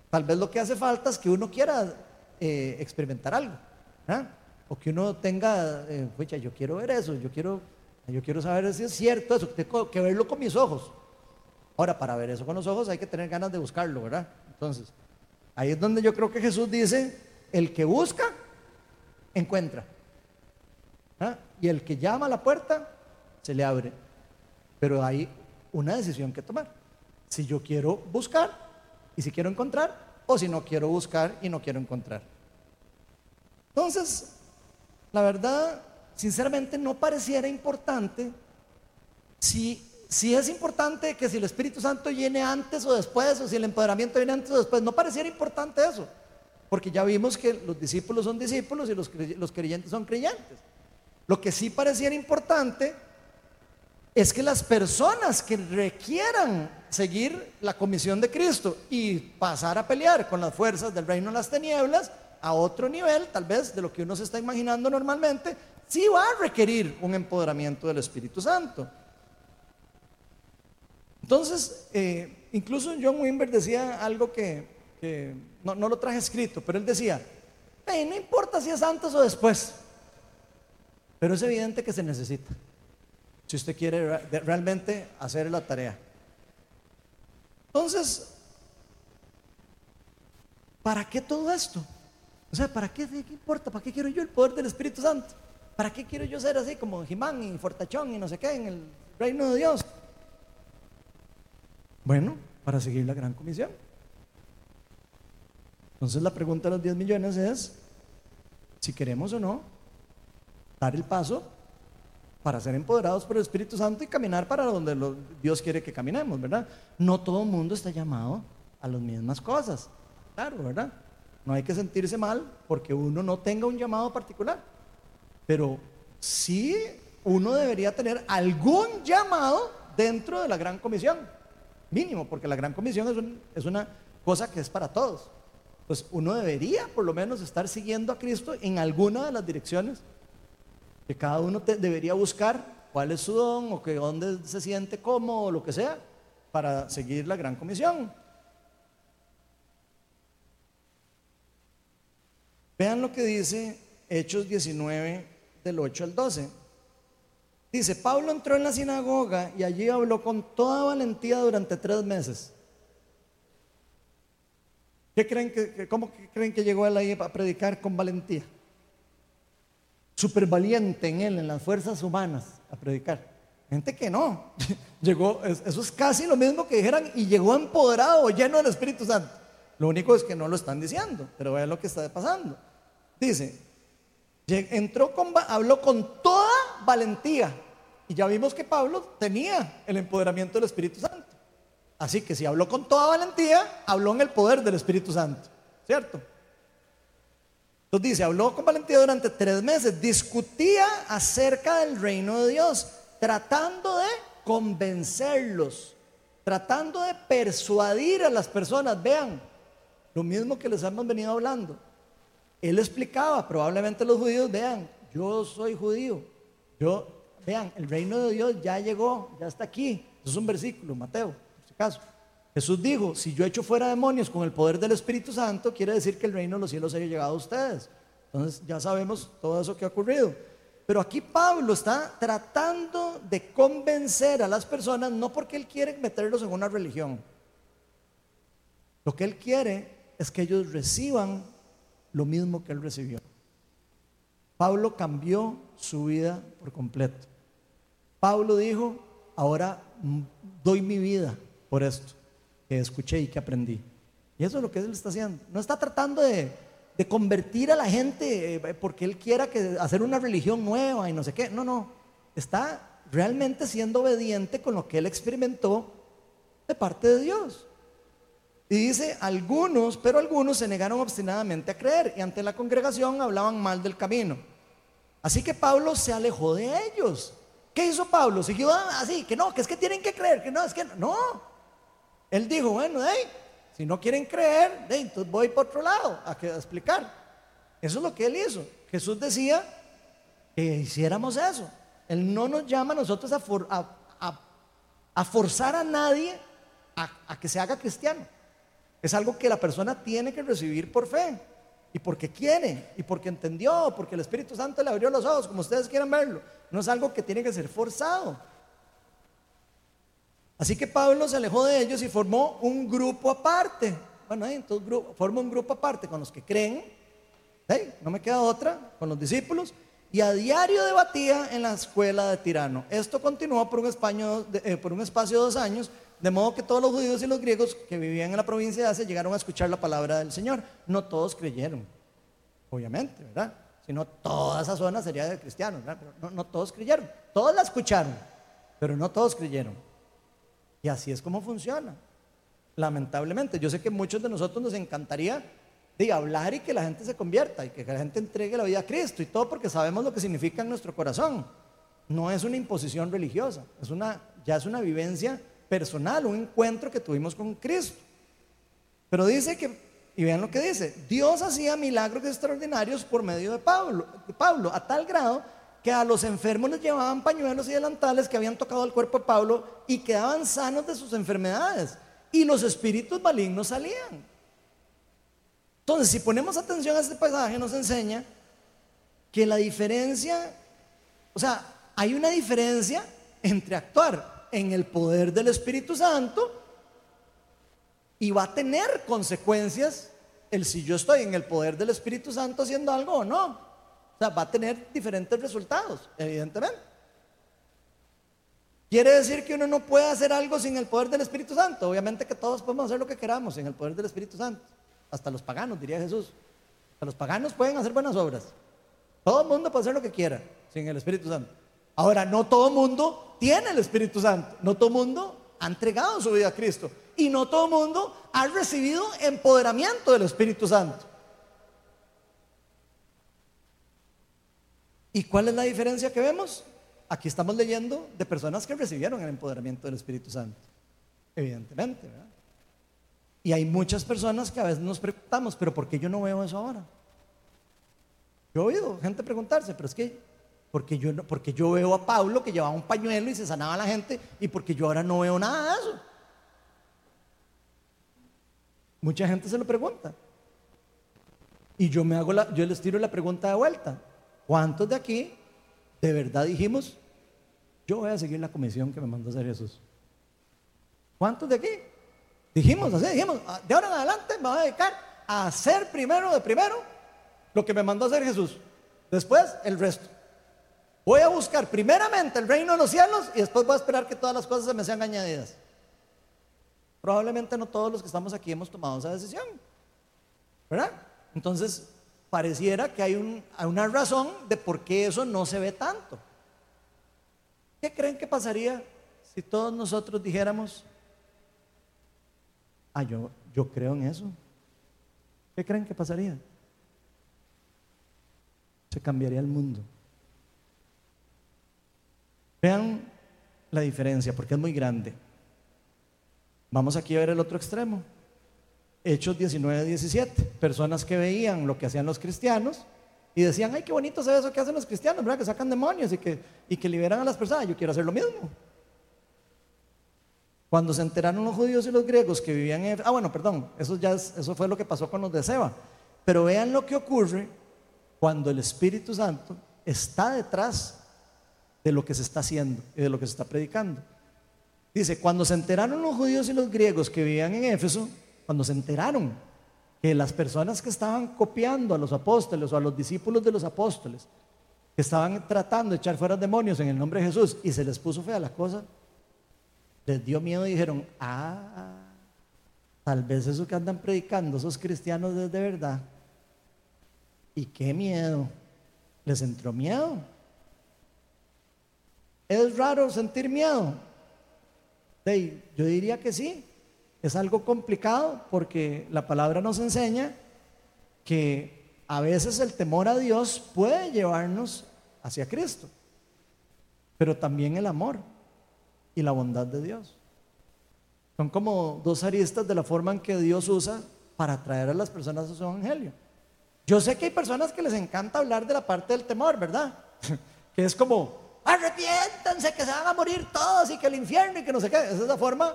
Tal vez lo que hace falta es que uno quiera eh, experimentar algo. ¿ah? O que uno tenga, eh, yo quiero ver eso, yo quiero, yo quiero saber si es cierto eso, tengo que verlo con mis ojos. Ahora, para ver eso con los ojos hay que tener ganas de buscarlo, ¿verdad? Entonces, ahí es donde yo creo que Jesús dice, el que busca, encuentra. ¿Ah? Y el que llama a la puerta, se le abre. Pero hay una decisión que tomar. Si yo quiero buscar y si quiero encontrar, o si no quiero buscar y no quiero encontrar. Entonces, la verdad, sinceramente no pareciera importante si, es importante que si el Espíritu Santo viene antes o después, o si el empoderamiento viene antes o después, no pareciera importante eso. Porque ya vimos que los discípulos son discípulos y los creyentes son creyentes. Lo que sí pareciera importante es que las personas que requieran seguir la comisión de Cristo y pasar a pelear con las fuerzas del reino de las tinieblas a otro nivel, tal vez de lo que uno se está imaginando normalmente, sí va a requerir un empoderamiento del Espíritu Santo. Entonces, eh, incluso John Wimber decía algo que, no, lo traje escrito, pero él decía, no importa si es antes o después, pero es evidente que se necesita. Si usted quiere realmente hacer la tarea. Entonces, ¿para qué todo esto? O sea, ¿para qué, qué importa? ¿Para qué quiero yo el poder del Espíritu Santo? ¿Para qué quiero yo ser así como Jimán y Fortachón y no sé qué en el reino de Dios? Bueno, para seguir la gran comisión. Entonces la pregunta de los 10 millones es si queremos o no el paso para ser empoderados por el Espíritu Santo y caminar para donde Dios quiere que caminemos, ¿verdad? No todo el mundo está llamado a las mismas cosas, claro, ¿verdad? No hay que sentirse mal porque uno no tenga un llamado particular, pero sí uno debería tener algún llamado dentro de la gran comisión, mínimo, porque la gran comisión es una cosa que es para todos. Pues uno debería por lo menos estar siguiendo a Cristo en alguna de las direcciones que cada uno debería buscar cuál es su don o que dónde se siente cómodo o lo que sea para seguir la gran comisión. Vean lo que dice Hechos 19 del 8 al 12. Dice, Pablo entró en la sinagoga y allí habló con toda valentía durante tres meses. ¿Qué creen que, ¿Cómo creen que llegó él ahí a predicar con valentía? Súper valiente en él, en las fuerzas humanas, a predicar. Gente que no. Llegó, eso es casi lo mismo que dijeran, y llegó empoderado, lleno del Espíritu Santo. Lo único es que no lo están diciendo, pero vean lo que está pasando. Dice, entró habló con toda valentía. Y ya vimos que Pablo tenía el empoderamiento del Espíritu Santo. Así que si habló con toda valentía, habló en el poder del Espíritu Santo. ¿Cierto? Entonces dice, habló con valentía durante tres meses, discutía acerca del reino de Dios, tratando de convencerlos, tratando de persuadir a las personas. Vean, lo mismo que les hemos venido hablando. Él explicaba, probablemente los judíos, vean, yo soy judío, yo, vean, el reino de Dios ya llegó, ya está aquí. Eso es un versículo, Mateo, por si acaso. Jesús dijo, si yo echo fuera demonios con el poder del Espíritu Santo, quiere decir que el reino de los cielos haya llegado a ustedes. Entonces ya sabemos todo eso que ha ocurrido. Pero aquí Pablo está tratando de convencer a las personas, no porque él quiere meterlos en una religión. Lo que él quiere es que ellos reciban lo mismo que él recibió. Pablo cambió su vida por completo. Pablo dijo, ahora doy mi vida por esto que escuché y que aprendí. Y eso es lo que él está haciendo. No está tratando de, convertir a la gente eh, porque él quiera que, hacer una religión nueva y no sé qué. No, no. Está realmente siendo obediente con lo que él experimentó de parte de Dios. Y dice, algunos, pero algunos se negaron obstinadamente a creer y ante la congregación hablaban mal del camino. Así que Pablo se alejó de ellos. ¿Qué hizo Pablo? Siguió así, que no, que es que tienen que creer, que no, es que no. Él dijo, bueno, si no quieren creer, entonces voy por otro lado a, explicar. Eso es lo que él hizo. Jesús decía que hiciéramos eso. Él no nos llama a nosotros a, a, forzar a nadie a, que se haga cristiano. Es algo que la persona tiene que recibir por fe. Y porque quiere, y porque entendió, porque el Espíritu Santo le abrió los ojos, como ustedes quieran verlo. No es algo que tiene que ser forzado. Así que Pablo se alejó de ellos y formó un grupo aparte. Bueno, entonces formó un grupo aparte con los que creen. No me queda otra, con los discípulos. Y a diario debatía en la escuela de Tirano. Esto continuó por un, espacio de, eh, por un espacio de dos años, de modo que todos los judíos y los griegos que vivían en la provincia de Asia llegaron a escuchar la palabra del Señor. No todos creyeron, obviamente, ¿verdad? Si no, toda esa zona sería de cristianos, ¿verdad? No todos creyeron. Todos la escucharon, pero no todos creyeron. Y así es como funciona. Lamentablemente, yo sé que muchos de nosotros nos encantaría de hablar y que la gente se convierta y que la gente entregue la vida a Cristo y todo porque sabemos lo que significa en nuestro corazón. No es una imposición religiosa, es una, ya es una vivencia personal, un encuentro que tuvimos con Cristo. Pero dice que, y vean lo que dice, Dios hacía milagros extraordinarios por medio de Pablo, de Pablo a tal grado que a los enfermos les llevaban pañuelos y delantales que habían tocado el cuerpo de Pablo y quedaban sanos de sus enfermedades. Y los espíritus malignos salían. Entonces, si ponemos atención a este pasaje, nos enseña que la diferencia, o sea, hay una diferencia entre actuar en el poder del Espíritu Santo y va a tener consecuencias el si yo estoy en el poder del Espíritu Santo haciendo algo o no. O sea, va a tener diferentes resultados, evidentemente. ¿Quiere decir que uno no puede hacer algo sin el poder del Espíritu Santo? Obviamente que todos podemos hacer lo que queramos sin el poder del Espíritu Santo. Hasta los paganos, diría Jesús. Hasta los paganos pueden hacer buenas obras. Todo el mundo puede hacer lo que quiera sin el Espíritu Santo. Ahora, no todo el mundo tiene el Espíritu Santo. No todo el mundo ha entregado su vida a Cristo. Y no todo el mundo ha recibido empoderamiento del Espíritu Santo. ¿Y cuál es la diferencia que vemos? Aquí estamos leyendo de personas que recibieron el empoderamiento del Espíritu Santo, evidentemente. ¿verdad? Y hay muchas personas que a veces nos preguntamos, pero ¿por qué yo no veo eso ahora? Yo he oído gente preguntarse, pero es que, porque yo, porque yo veo a Pablo que llevaba un pañuelo y se sanaba a la gente, y porque yo ahora no veo nada de eso. Mucha gente se lo pregunta. Y yo me hago la, yo les tiro la pregunta de vuelta. ¿Cuántos de aquí de verdad dijimos, yo voy a seguir la comisión que me mandó hacer Jesús? ¿Cuántos de aquí? Dijimos así, dijimos, ah, de ahora en adelante me voy a dedicar a hacer primero de primero lo que me mandó hacer Jesús. Después el resto. Voy a buscar primeramente el reino de los cielos y después voy a esperar que todas las cosas se me sean añadidas. Probablemente no todos los que estamos aquí hemos tomado esa decisión. ¿Verdad? Entonces, pareciera que hay, una razón de por qué eso no se ve tanto. ¿Qué creen que pasaría si todos nosotros dijéramos, ah, yo, yo creo en eso? ¿Qué creen que pasaría? se cambiaría el mundo. Vean la diferencia, porque es muy grande. Vamos aquí a ver el otro extremo. Hechos 19, 17. Personas que veían lo que hacían los cristianos y decían, ay, qué bonito es eso que hacen los cristianos, ¿verdad? Que sacan demonios y que, liberan a las personas. Yo quiero hacer lo mismo. Cuando se enteraron los judíos y los griegos que vivían en... Ah, bueno, perdón, eso, ya eso fue lo que pasó con los de Seba. Pero vean lo que ocurre cuando el Espíritu Santo está detrás de lo que se está haciendo y de lo que se está predicando. Dice, cuando se enteraron los judíos y los griegos que vivían en Éfeso, cuando se enteraron que las personas que estaban copiando a los apóstoles o a los discípulos de los apóstoles, que estaban tratando de echar fuera demonios en el nombre de Jesús y se les puso fea la cosa, les dio miedo y dijeron, ah, tal vez eso que andan predicando esos cristianos es de verdad. Y qué miedo. Les entró miedo. ¿Es raro sentir miedo? yo diría que sí. Es algo complicado porque la palabra nos enseña que a veces el temor a Dios puede llevarnos hacia Cristo, pero también el amor y la bondad de Dios. Son como dos aristas de la forma en que Dios usa para atraer a las personas a su evangelio. Yo sé que hay personas que les encanta hablar de la parte del temor, ¿verdad? que es como, arrepiéntanse que se van a morir todos y que el infierno y que no sé qué. Esa es la forma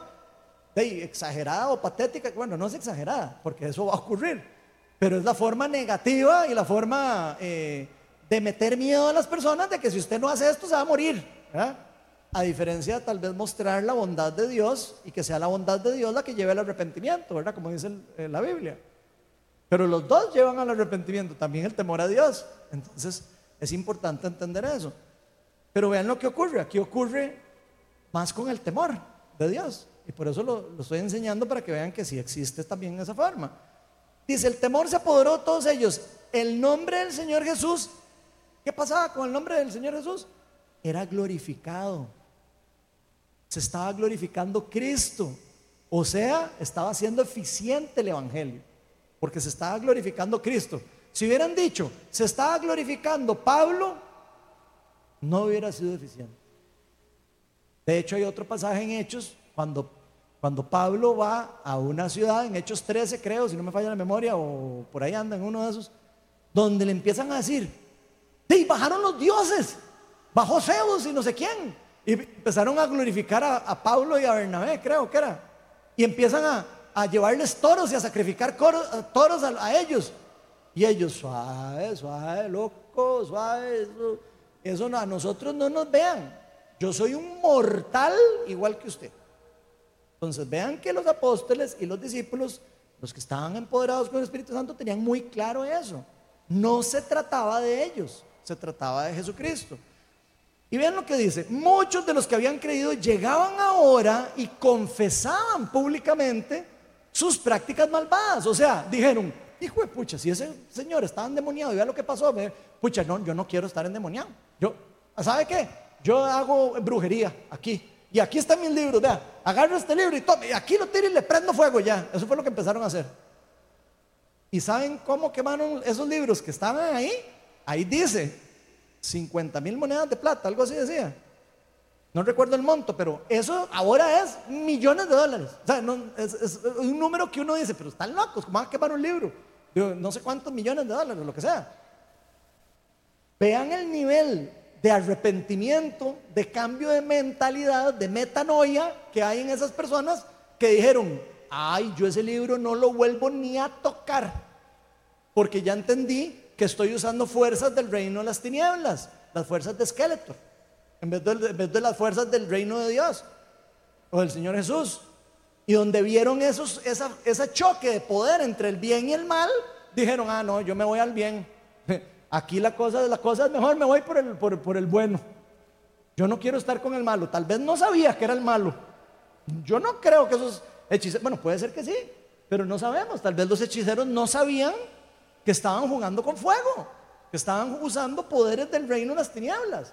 de, exagerada o patética. Bueno, no es exagerada, porque eso va a ocurrir. Pero es la forma negativa y la forma eh, de meter miedo a las personas de que si usted no hace esto se va a morir. a diferencia de tal vez mostrar la bondad de Dios y que sea la bondad de Dios la que lleve al arrepentimiento, ¿verdad? Como dice eh, la Biblia. Pero los dos llevan al arrepentimiento, también el temor a Dios. Entonces es importante entender eso. Pero vean lo que ocurre, aquí ocurre más con el temor de Dios. Y por eso lo, estoy enseñando para que vean que sí existe también esa forma. Dice, el temor se apoderó de todos ellos. El nombre del Señor Jesús, ¿qué pasaba con el nombre del Señor Jesús? Era glorificado se estaba glorificando Cristo. O sea, estaba siendo eficiente el Evangelio, porque se estaba glorificando Cristo. Si hubieran dicho, se estaba glorificando Pablo, no hubiera sido eficiente. De hecho, hay otro pasaje en Hechos, cuando, cuando Pablo va a una ciudad, en Hechos 13 creo, si no me falla la memoria, o por ahí anda en uno de esos, donde le empiezan a decir, ¡Hey, bajaron los dioses! Bajó Zeus y no sé quién. Y empezaron a glorificar a, Pablo y a Bernabé, creo que era. Y empiezan a, llevarles toros y a sacrificar toros a, ellos. Y ellos, suave, suave, loco, suave. Eso, eso a nosotros no nos vean. Yo soy un mortal igual que usted. Entonces vean que los apóstoles y los discípulos, los que estaban empoderados con el Espíritu Santo, tenían muy claro eso. No se trataba de ellos, se trataba de Jesucristo. Y vean lo que dice, muchos de los que habían creído llegaban ahora y confesaban públicamente sus prácticas malvadas. O sea, dijeron, hijo de pucha, si ese señor estaba endemoniado y vea lo que pasó, pucha, no, yo no quiero estar endemoniado. Yo, ¿sabe qué? Yo hago brujería aquí. Y aquí están mis libros, vea, agarro este libro y tome, y aquí lo tiro y le prendo fuego ya. Eso fue lo que empezaron a hacer. ¿Y saben cómo quemaron esos libros que estaban ahí? Ahí dice, 50 mil monedas de plata, algo así decía. No recuerdo el monto, pero eso ahora es millones de dólares. O sea, es, un número que uno dice, pero están locos, ¿cómo van a quemar un libro? no sé cuántos millones de dólares, lo que sea. Vean el nivel de arrepentimiento, de cambio de mentalidad, de metanoia que hay en esas personas que dijeron, ay, yo ese libro no lo vuelvo ni a tocar, porque ya entendí que estoy usando fuerzas del reino de las tinieblas, las fuerzas de Skeletor, en vez de, las fuerzas del reino de Dios o del Señor Jesús. Y donde vieron esos, ese choque de poder entre el bien y el mal, dijeron, ah, no, yo me voy al bien. Aquí la cosa, la cosa es mejor, me voy por el, bueno. Yo no quiero estar con el malo. Tal vez no sabía que era el malo. Yo no creo que esos hechiceros, bueno, puede ser que sí, pero no sabemos. Tal vez los hechiceros no sabían que estaban jugando con fuego, que estaban usando poderes del reino de las tinieblas.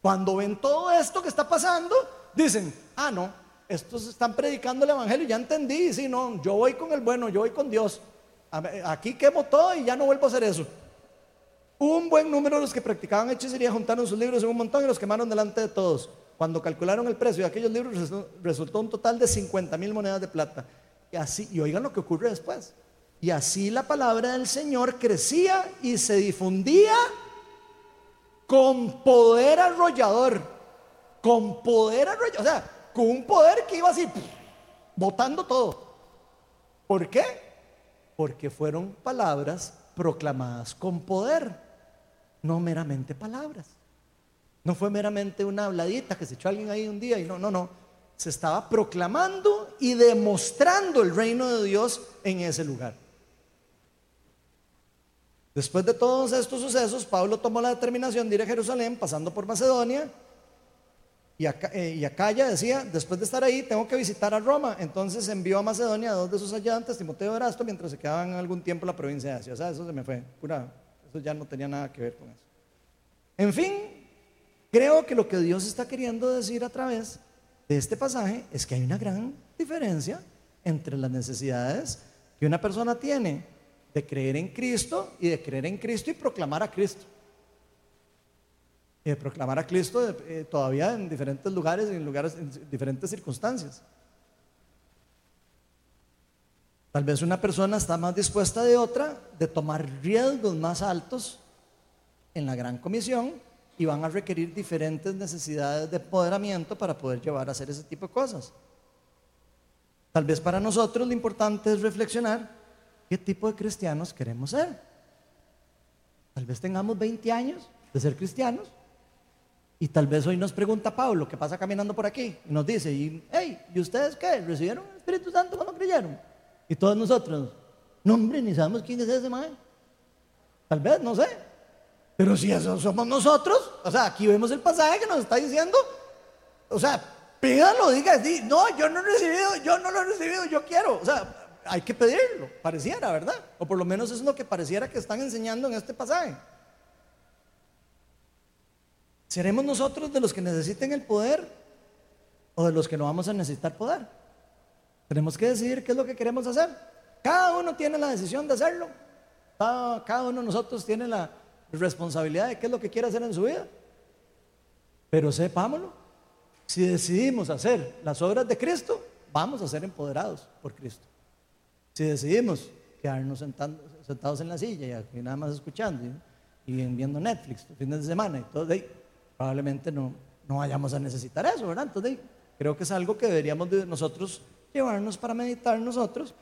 Cuando ven todo esto que está pasando, dicen, ah, no, estos están predicando el Evangelio, ya entendí, sí, no, yo voy con el bueno, yo voy con Dios. Aquí quemo todo y ya no vuelvo a hacer eso. Un buen número de los que practicaban hechicería juntaron sus libros en un montón y los quemaron delante de todos. Cuando calcularon el precio de aquellos libros resultó un total de 50 mil monedas de plata. Y así, y oigan lo que ocurre después. Y así la palabra del Señor crecía y se difundía con poder arrollador. Con poder arrollador. O sea, con un poder que iba así, botando todo. ¿Por qué? Porque fueron palabras proclamadas con poder, no meramente palabras. No fue meramente una habladita que se echó alguien ahí un día y no, no, no. Se estaba proclamando y demostrando el reino de Dios en ese lugar. Después de todos estos sucesos, Pablo tomó la determinación de ir a Jerusalén, pasando por Macedonia, y, acá, eh, y Acaya decía, después de estar ahí, tengo que visitar a Roma. Entonces envió a Macedonia a dos de sus ayudantes, Timoteo y Erasto, mientras se quedaban algún tiempo en la provincia de Asia. O sea, eso se me fue, pura, eso ya no tenía nada que ver con eso. En fin, creo que lo que Dios está queriendo decir a través de este pasaje es que hay una gran diferencia entre las necesidades que una persona tiene de creer en Cristo y de creer en Cristo y proclamar a Cristo. Y de proclamar a Cristo eh, todavía en diferentes lugares, en lugares, en diferentes circunstancias. Tal vez una persona está más dispuesta de otra de tomar riesgos más altos en la gran comisión y van a requerir diferentes necesidades de empoderamiento para poder llevar a hacer ese tipo de cosas. Tal vez para nosotros lo importante es reflexionar qué tipo de cristianos queremos ser. Tal vez tengamos 20 años de ser cristianos y tal vez hoy nos pregunta Pablo, ¿qué pasa caminando por aquí? Y nos dice, y, hey, ¿y ustedes qué? ¿Recibieron el Espíritu Santo cuando creyeron? Y todos nosotros, no hombre, ni sabemos quién es ese man. Tal vez, no sé. Pero si eso somos nosotros, o sea, aquí vemos el pasaje que nos está diciendo, o sea, pídalo, diga, no, yo no he recibido, yo no lo he recibido, yo quiero. O sea, hay que pedirlo, pareciera, ¿verdad? O por lo menos es lo que pareciera que están enseñando en este pasaje. ¿Seremos nosotros de los que necesiten el poder o de los que no vamos a necesitar poder? Tenemos que decidir qué es lo que queremos hacer. Cada uno tiene la decisión de hacerlo. Cada, uno de nosotros tiene la responsabilidad de qué es lo que quiere hacer en su vida. Pero sepámoslo. Si decidimos hacer las obras de Cristo, vamos a ser empoderados por Cristo. Si decidimos quedarnos sentados en la silla y nada más escuchando y, viendo Netflix los fines de semana y todo, probablemente no, no vayamos a necesitar eso, ¿verdad? Entonces creo que es algo que deberíamos de nosotros llevarnos para meditar nosotros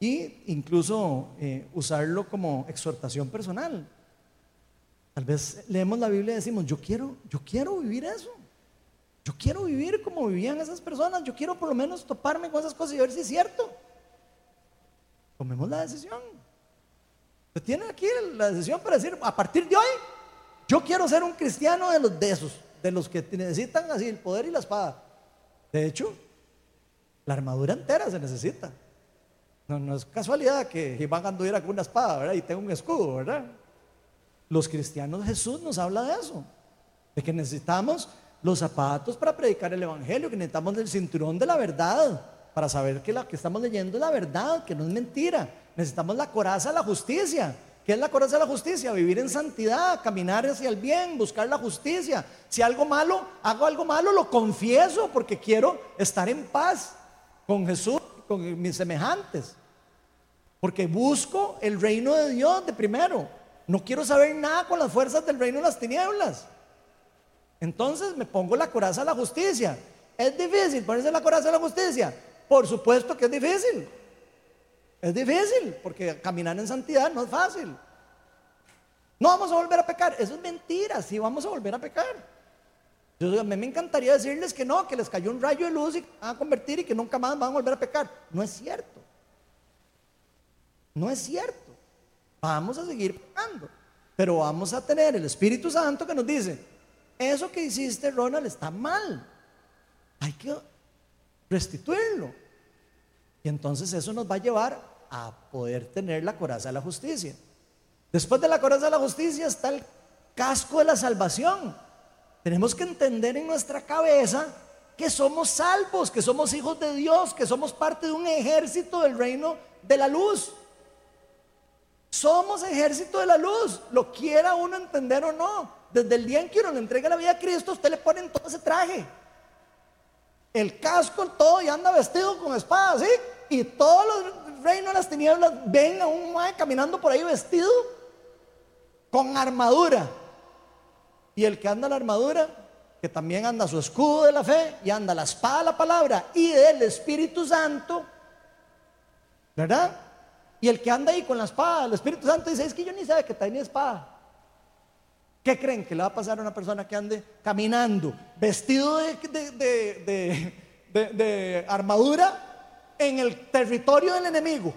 e incluso eh, usarlo como exhortación personal. Tal vez leemos la Biblia y decimos, yo quiero, yo quiero vivir eso. Yo quiero vivir como vivían esas personas. Yo quiero por lo menos toparme con esas cosas y ver si es cierto tomemos la decisión. Usted tiene aquí la decisión para decir, a partir de hoy, yo quiero ser un cristiano de los de esos, de los que necesitan así el poder y la espada. De hecho, la armadura entera se necesita. No, es casualidad que Iván anduviera con una espada. Y tenga un escudo, ¿verdad? Los cristianos, Jesús nos habla de eso, de que necesitamos los zapatos para predicar el Evangelio, que necesitamos el cinturón de la verdad, para saber que lo que estamos leyendo es la verdad, que no es mentira. Necesitamos la coraza de la justicia. ¿Qué es la coraza de la justicia? Vivir en santidad, caminar hacia el bien, buscar la justicia. Si algo malo, hago algo malo, lo confieso porque quiero estar en paz con Jesús, con mis semejantes. Porque busco el reino de Dios de primero. No quiero saber nada con las fuerzas del reino de las tinieblas. Entonces me pongo la coraza de la justicia. Es difícil ponerse la coraza de la justicia. Por supuesto que es difícil. Es difícil, porque caminar en santidad no es fácil. No vamos a volver a pecar. Eso es mentira, sí vamos a volver a pecar. Mí me encantaría decirles que no, que les cayó un rayo de luz y van a convertir y que nunca más van a volver a pecar. No es cierto. No es cierto. Vamos a seguir pecando. Pero vamos a tener el Espíritu Santo que nos dice, eso que hiciste, Ronald, está mal. Hay que restituirlo. Y entonces eso nos va a llevar a poder tener la coraza de la justicia. Después de la coraza de la justicia está el casco de la salvación. Tenemos que entender en nuestra cabeza que somos salvos, que somos hijos de Dios, que somos parte de un ejército del reino de la luz. Somos ejército de la luz, lo quiera uno entender o no. Desde el día en que uno le entrega la vida a Cristo, usted le pone todo ese traje. El casco, todo, y anda vestido con espada, ¿sí? Y todos los reinos de las tinieblas ven a un mae caminando por ahí vestido con armadura. Y el que anda la armadura, que también anda su escudo de la fe y anda la espada de la palabra y del Espíritu Santo, ¿verdad? Y el que anda ahí con la espada, el Espíritu Santo dice, es que yo ni sabe que mi espada. ¿Qué creen que le va a pasar a una persona que ande caminando, vestido de, armadura en el territorio del enemigo?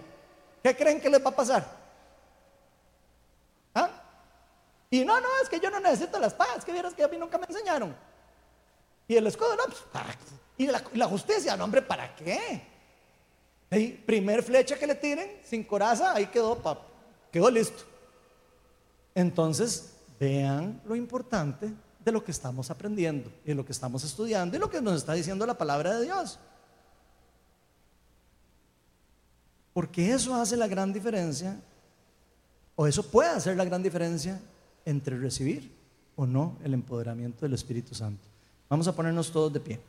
¿Qué creen que les va a pasar? ¿Ah? Y no, no, es que yo no necesito la espada, es que vieras que a mí nunca me enseñaron. Y el escudo, no, pues, y la, justicia, no, hombre, ¿para qué? primer flecha que le tiren, sin coraza, ahí quedó, quedó listo. Entonces, vean lo importante de lo que estamos aprendiendo y lo que estamos estudiando y lo que nos está diciendo la palabra de Dios. Porque eso hace la gran diferencia, o eso puede hacer la gran diferencia entre recibir o no el empoderamiento del Espíritu Santo. Vamos a ponernos todos de pie.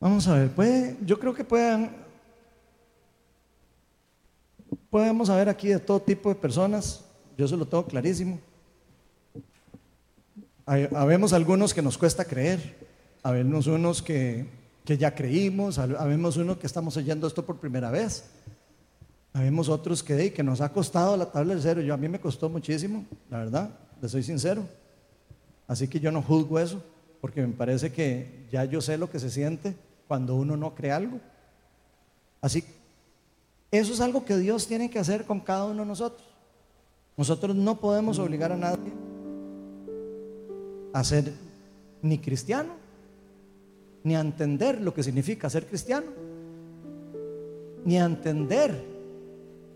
Vamos a ver, puede, yo creo que puedan, podemos saber aquí de todo tipo de personas, yo se lo tengo clarísimo. Habemos algunos que nos cuesta creer, habemos unos que que ya creímos, habemos uno que estamos oyendo esto por primera vez, habemos otros que, que nos ha costado la tabla del cero, yo a mí me costó muchísimo, la verdad, le soy sincero, así que yo no juzgo eso, porque me parece que ya yo sé lo que se siente cuando uno no cree algo. Así, eso es algo que Dios tiene que hacer con cada uno de nosotros. Nosotros no podemos obligar a nadie a ser ni cristiano ni a entender lo que significa ser cristiano, ni a entender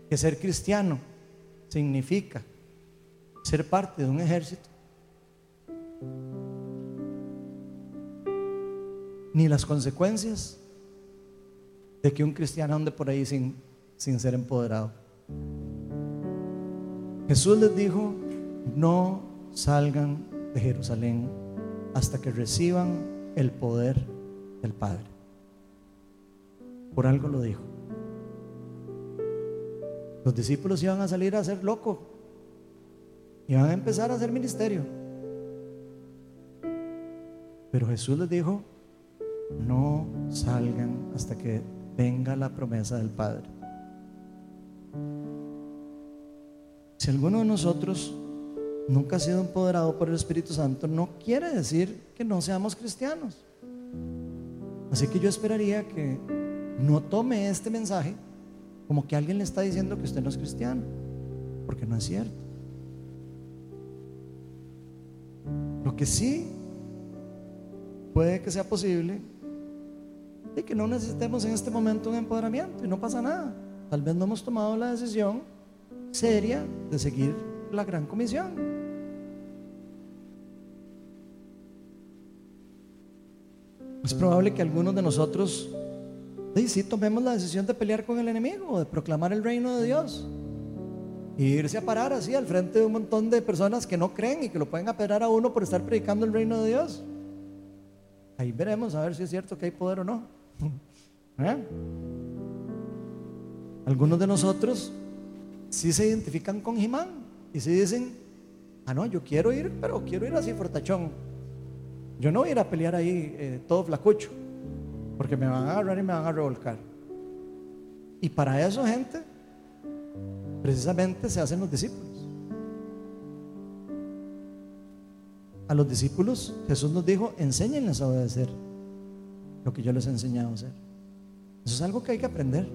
que ser cristiano significa ser parte de un ejército, ni las consecuencias de que un cristiano ande por ahí sin, sin ser empoderado. Jesús les dijo, no salgan de Jerusalén hasta que reciban el poder del Padre. Por algo lo dijo. Los discípulos iban a salir a hacer loco. Iban a empezar a hacer ministerio. Pero Jesús les dijo, no salgan hasta que venga la promesa del Padre. Si alguno de nosotros nunca ha sido empoderado por el Espíritu Santo, no quiere decir que no seamos cristianos. Así que yo esperaría que no tome este mensaje como que alguien le está diciendo que usted no es cristiano, porque no es cierto. Lo que sí puede que sea posible es que no necesitemos en este momento un empoderamiento y no pasa nada. Tal vez no hemos tomado la decisión seria de seguir la gran comisión. Es probable que algunos de nosotros, sí, tomemos la decisión de pelear con el enemigo, de proclamar el reino de Dios. Y irse a parar así al frente de un montón de personas que no creen y que lo pueden apedrar a uno por estar predicando el reino de Dios. Ahí veremos a ver si es cierto que hay poder o no. ¿Eh? Algunos de nosotros sí se identifican con Jimán y sí dicen, ah no, yo quiero ir, pero quiero ir así fortachón. Yo no voy a ir a pelear ahí eh, todo flacucho, porque me van a agarrar y me van a revolcar. Y para eso, gente, precisamente se hacen los discípulos. A los discípulos Jesús nos dijo, enséñenles a obedecer lo que yo les he enseñado a hacer. Eso es algo que hay que aprender.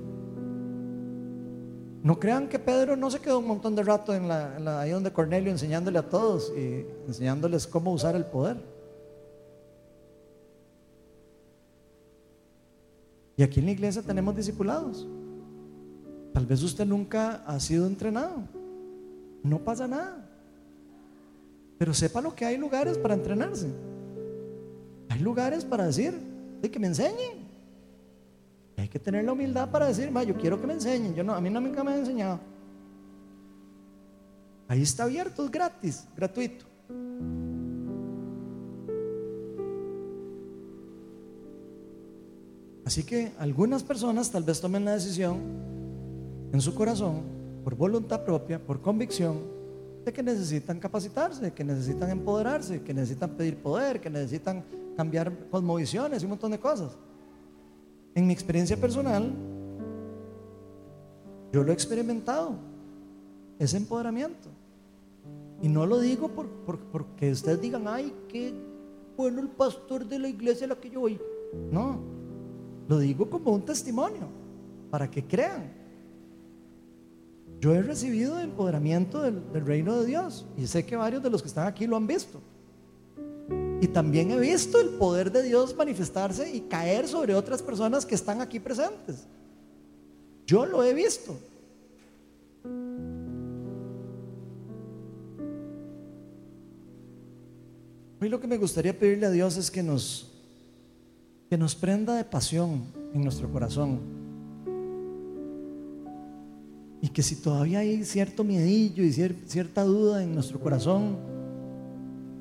No crean que Pedro no se quedó un montón de rato en la, ahí donde Cornelio enseñándole a todos y enseñándoles cómo usar el poder. Y aquí en la iglesia tenemos discipulados. Tal vez usted nunca ha sido entrenado. No pasa nada. Pero sepa lo que hay lugares para entrenarse. hay lugares para decir, de que me enseñen. hay que tener la humildad para decir, yo quiero que me enseñen. Yo no, a mí no nunca me han enseñado. Ahí está abierto, es gratis, gratuito. Así que algunas personas tal vez tomen la decisión en su corazón, por voluntad propia, por convicción, de que necesitan capacitarse, que necesitan empoderarse, que necesitan pedir poder, que necesitan cambiar cosmovisiones y un montón de cosas. En mi experiencia personal, yo lo he experimentado, ese empoderamiento. Y no lo digo por, porque ustedes digan, ay, qué bueno el pastor de la iglesia a la que yo voy. No, lo digo como un testimonio, para que crean. Yo he recibido empoderamiento del, reino de Dios y sé que varios de los que están aquí lo han visto. Y también he visto el poder de Dios manifestarse y caer sobre otras personas que están aquí presentes. Yo lo he visto. Hoy lo que me gustaría pedirle a Dios es que nos, que nos prenda de pasión en nuestro corazón. Y que si todavía hay cierto miedillo y cierta duda en nuestro corazón,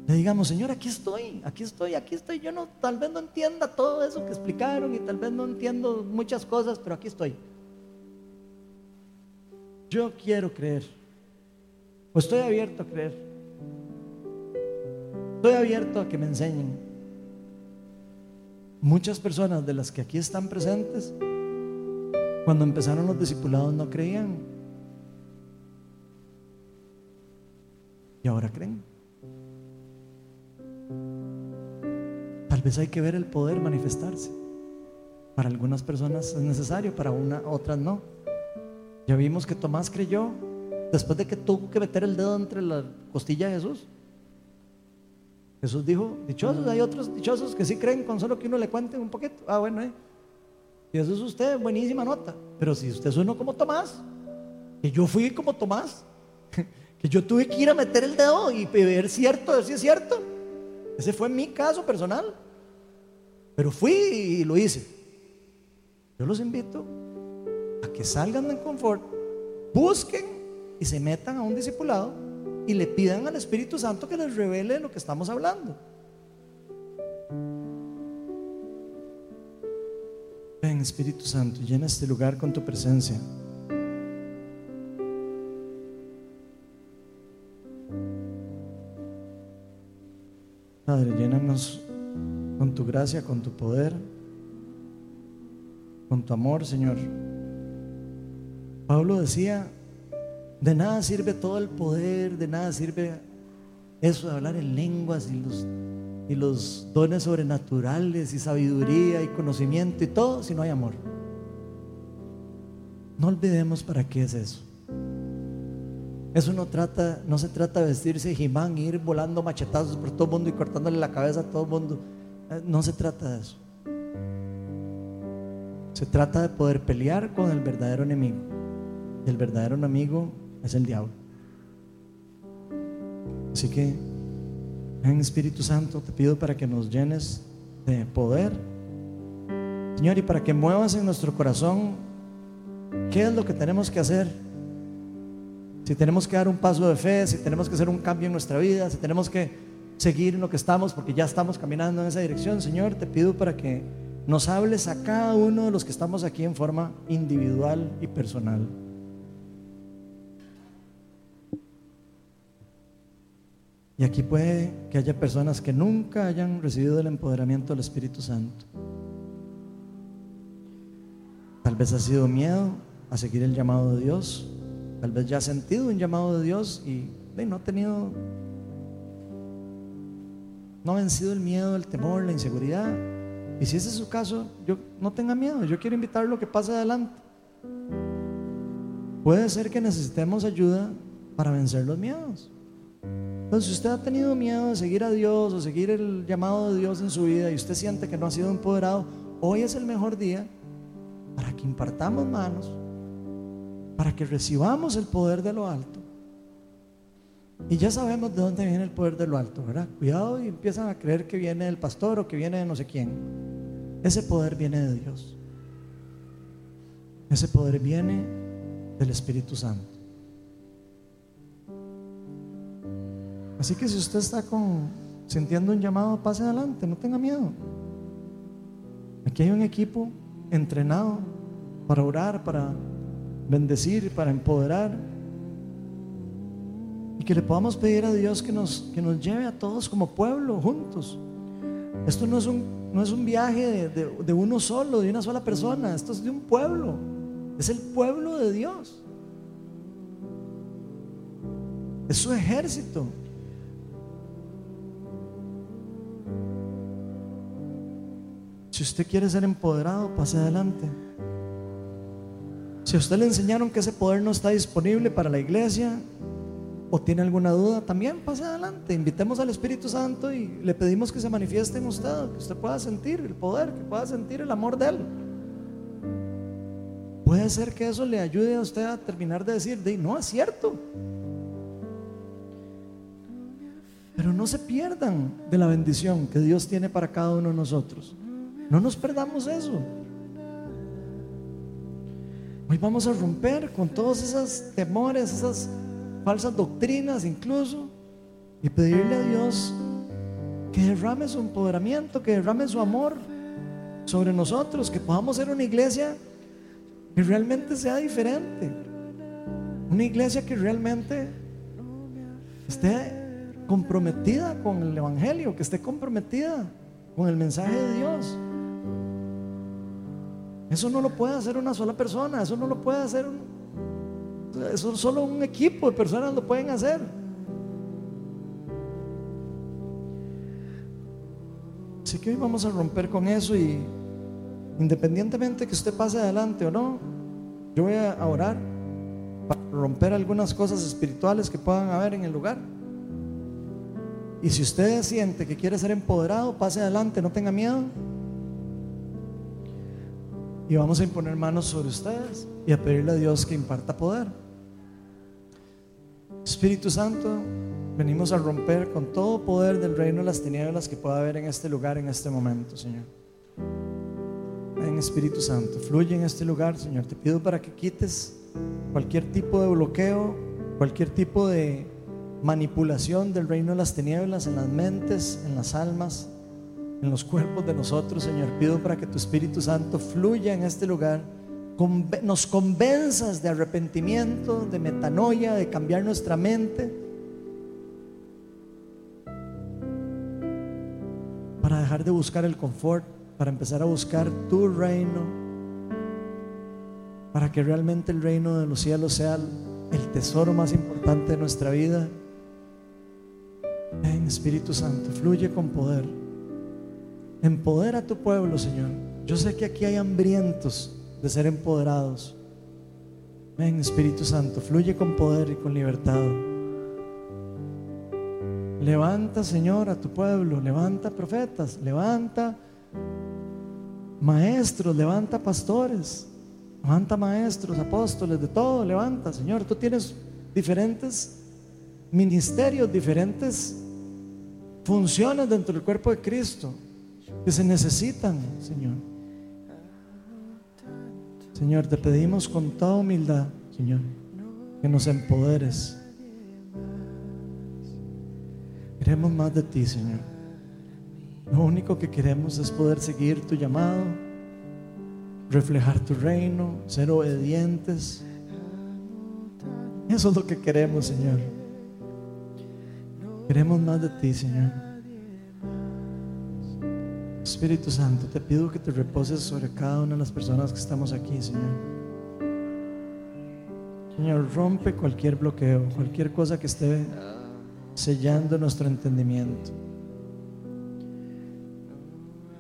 le digamos, Señor, aquí estoy, aquí estoy, aquí estoy. Yo no, tal vez no entienda todo eso que explicaron y tal vez no entiendo muchas cosas, pero aquí estoy. Yo quiero creer. Estoy abierto a creer. Estoy abierto a que me enseñen. Muchas personas de las que aquí están presentes, cuando empezaron los discipulados no creían. Y ahora creen. Tal vez hay que ver el poder manifestarse. Para algunas personas es necesario, para una, otras no. Ya vimos que Tomás creyó después de que tuvo que meter el dedo entre la costilla de Jesús. Jesús dijo, dichosos, hay otros dichosos que sí creen con solo que uno le cuente un poquito. Ah, bueno, eh. Y eso es usted, buenísima nota. Pero si usted es uno como Tomás, que yo fui como Tomás, que yo tuve que ir a meter el dedo y ver cierto, ver si es cierto. Ese fue mi caso personal. Pero fui y lo hice. Yo los invito a que salgan del confort, busquen y se metan a un discipulado y le pidan al Espíritu Santo que les revele lo que estamos hablando. Ven Espíritu Santo, llena este lugar con tu presencia. Padre, llénanos con tu gracia, con tu poder, con tu amor, Señor. Pablo decía, de nada sirve todo el poder, de nada sirve eso de hablar en lenguas y los, dones sobrenaturales y sabiduría y conocimiento y todo si no hay amor. No olvidemos para qué es eso. Eso no trata, no se trata de vestirse Jimán, ir volando machetazos por todo el mundo y cortándole la cabeza a todo el mundo. Eh, no se trata de eso. Se trata de poder pelear con el verdadero enemigo. El verdadero enemigo es el diablo. Así que, en Espíritu Santo, te pido para que nos llenes de poder, Señor, y para que muevas en nuestro corazón qué es lo que tenemos que hacer. Si tenemos que dar un paso de fe, si tenemos que hacer un cambio en nuestra vida, si tenemos que seguir en lo que estamos, porque ya estamos caminando en esa dirección, Señor, te pido para que nos hables a cada uno de los que estamos aquí en forma individual y personal. Y aquí puede que haya personas que nunca hayan recibido el empoderamiento del Espíritu Santo. Tal vez ha sido miedo a seguir el llamado de Dios. Tal vez ya ha sentido un llamado de Dios y no ha tenido, no ha vencido el miedo, el temor, la inseguridad. Y si ese es su caso, yo no tenga miedo. Yo quiero invitarlo a que pase adelante. Puede ser que necesitemos ayuda para vencer los miedos. Entonces, si usted ha tenido miedo de seguir a Dios o seguir el llamado de Dios en su vida y usted siente que no ha sido empoderado, hoy es el mejor día para que impartamos manos, para que recibamos el poder de lo alto Y ya sabemos de dónde viene el poder de lo alto, ¿verdad? Cuidado y empiezan a creer que viene del pastor o que viene de no sé quién. Ese poder viene de Dios. Ese poder viene del Espíritu Santo. Así que si usted está con, sintiendo un llamado, pase adelante, no tenga miedo. Aquí hay un equipo entrenado para orar, para bendecir, para empoderar. Y que le podamos pedir a Dios que nos, que nos lleve a todos como pueblo juntos. Esto no es un, no es un viaje de, de uno solo, de una sola persona, esto es de un pueblo. Es el pueblo de Dios. Es su ejército. Si usted quiere ser empoderado, pase adelante. Si a usted le enseñaron que ese poder no está disponible para la iglesia o tiene alguna duda, también pase adelante. Invitemos al Espíritu Santo y le pedimos que se manifieste en usted, que usted pueda sentir el poder, que pueda sentir el amor de Él. Puede ser que eso le ayude a usted a terminar de decir, de, no es cierto. Pero no se pierdan de la bendición que Dios tiene para cada uno de nosotros. No nos perdamos eso. Hoy vamos a romper con todos esos temores, esas falsas doctrinas incluso, y pedirle a Dios que derrame su empoderamiento, que derrame su amor sobre nosotros, que podamos ser una iglesia que realmente sea diferente, una iglesia que realmente esté comprometida con el Evangelio, que esté comprometida con el mensaje de Dios. Eso no lo puede hacer una sola persona, eso no lo puede hacer eso solo un equipo de personas lo pueden hacer. Así que hoy vamos a romper con eso y independientemente que usted pase adelante o no, yo voy a orar para romper algunas cosas espirituales que puedan haber en el lugar. Y si usted siente que quiere ser empoderado, pase adelante, no tenga miedo. Y vamos a imponer manos sobre ustedes y a pedirle a Dios que imparta poder. Espíritu Santo, venimos a romper con todo poder del reino de las tinieblas que pueda haber en este lugar en este momento, Señor. Ven Espíritu Santo, fluye en este lugar, Señor. Te pido para que quites cualquier tipo de bloqueo, cualquier tipo de manipulación del reino de las tinieblas en las mentes, en las almas, en los cuerpos de nosotros, Señor. Pido para que tu Espíritu Santo fluya en este lugar, nos convenzas de arrepentimiento, de metanoia, de cambiar nuestra mente, para dejar de buscar el confort, para empezar a buscar tu reino, para que realmente el reino de los cielos sea el tesoro más importante de nuestra vida. Ven Espíritu Santo, fluye con poder. Empodera a tu pueblo, Señor. Yo sé que aquí hay hambrientos de ser empoderados. Ven, Espíritu Santo, fluye con poder y con libertad. Levanta, Señor, a tu pueblo, levanta profetas, levanta maestros, levanta pastores, levanta maestros, apóstoles, de todo, levanta, Señor. Tú tienes diferentes ministerios, diferentes funciones dentro del cuerpo de Cristo que se necesitan, Señor. Señor, te pedimos con toda humildad, Señor, que nos empoderes. Queremos más de ti, Señor. Lo único que queremos es poder seguir tu llamado, reflejar tu reino, ser obedientes. Eso es lo que queremos, Señor. Queremos más de ti, Señor. Espíritu Santo, te pido que te reposes sobre cada una de las personas que estamos aquí, Señor. Señor, rompe cualquier bloqueo, cualquier cosa que esté sellando nuestro entendimiento.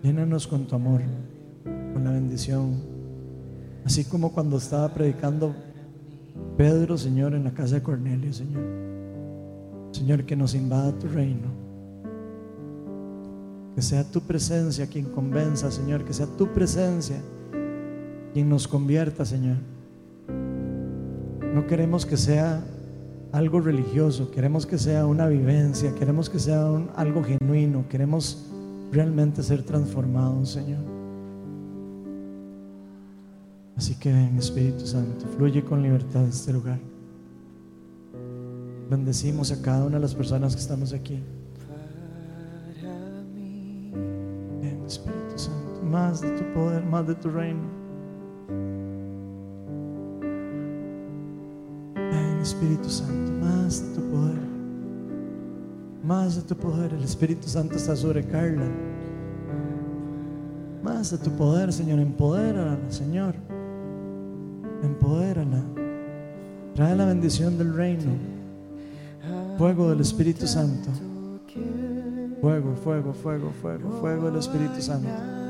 Llénanos con tu amor, con la bendición. Así como cuando estaba predicando Pedro, Señor, en la casa de Cornelio, Señor. Señor, que nos invada tu reino que sea tu presencia quien convenza, Señor. Que sea tu presencia quien nos convierta, Señor. No queremos que sea algo religioso, queremos que sea una vivencia, queremos que sea algo genuino, queremos realmente ser transformados, Señor. Así que ven, Espíritu Santo, fluye con libertad este lugar. Bendecimos a cada una de las personas que estamos aquí. Espíritu Santo, más de tu poder, más de tu reino. Ven, Espíritu Santo, más de tu poder. Más de tu poder. El Espíritu Santo está sobre Carla. Más de tu poder, Señor. Empodérala, Señor. Empodérala. Trae la bendición del reino. Fuego del Espíritu Santo. Fuego, fuego, fuego, fuego, fuego del Espíritu Santo.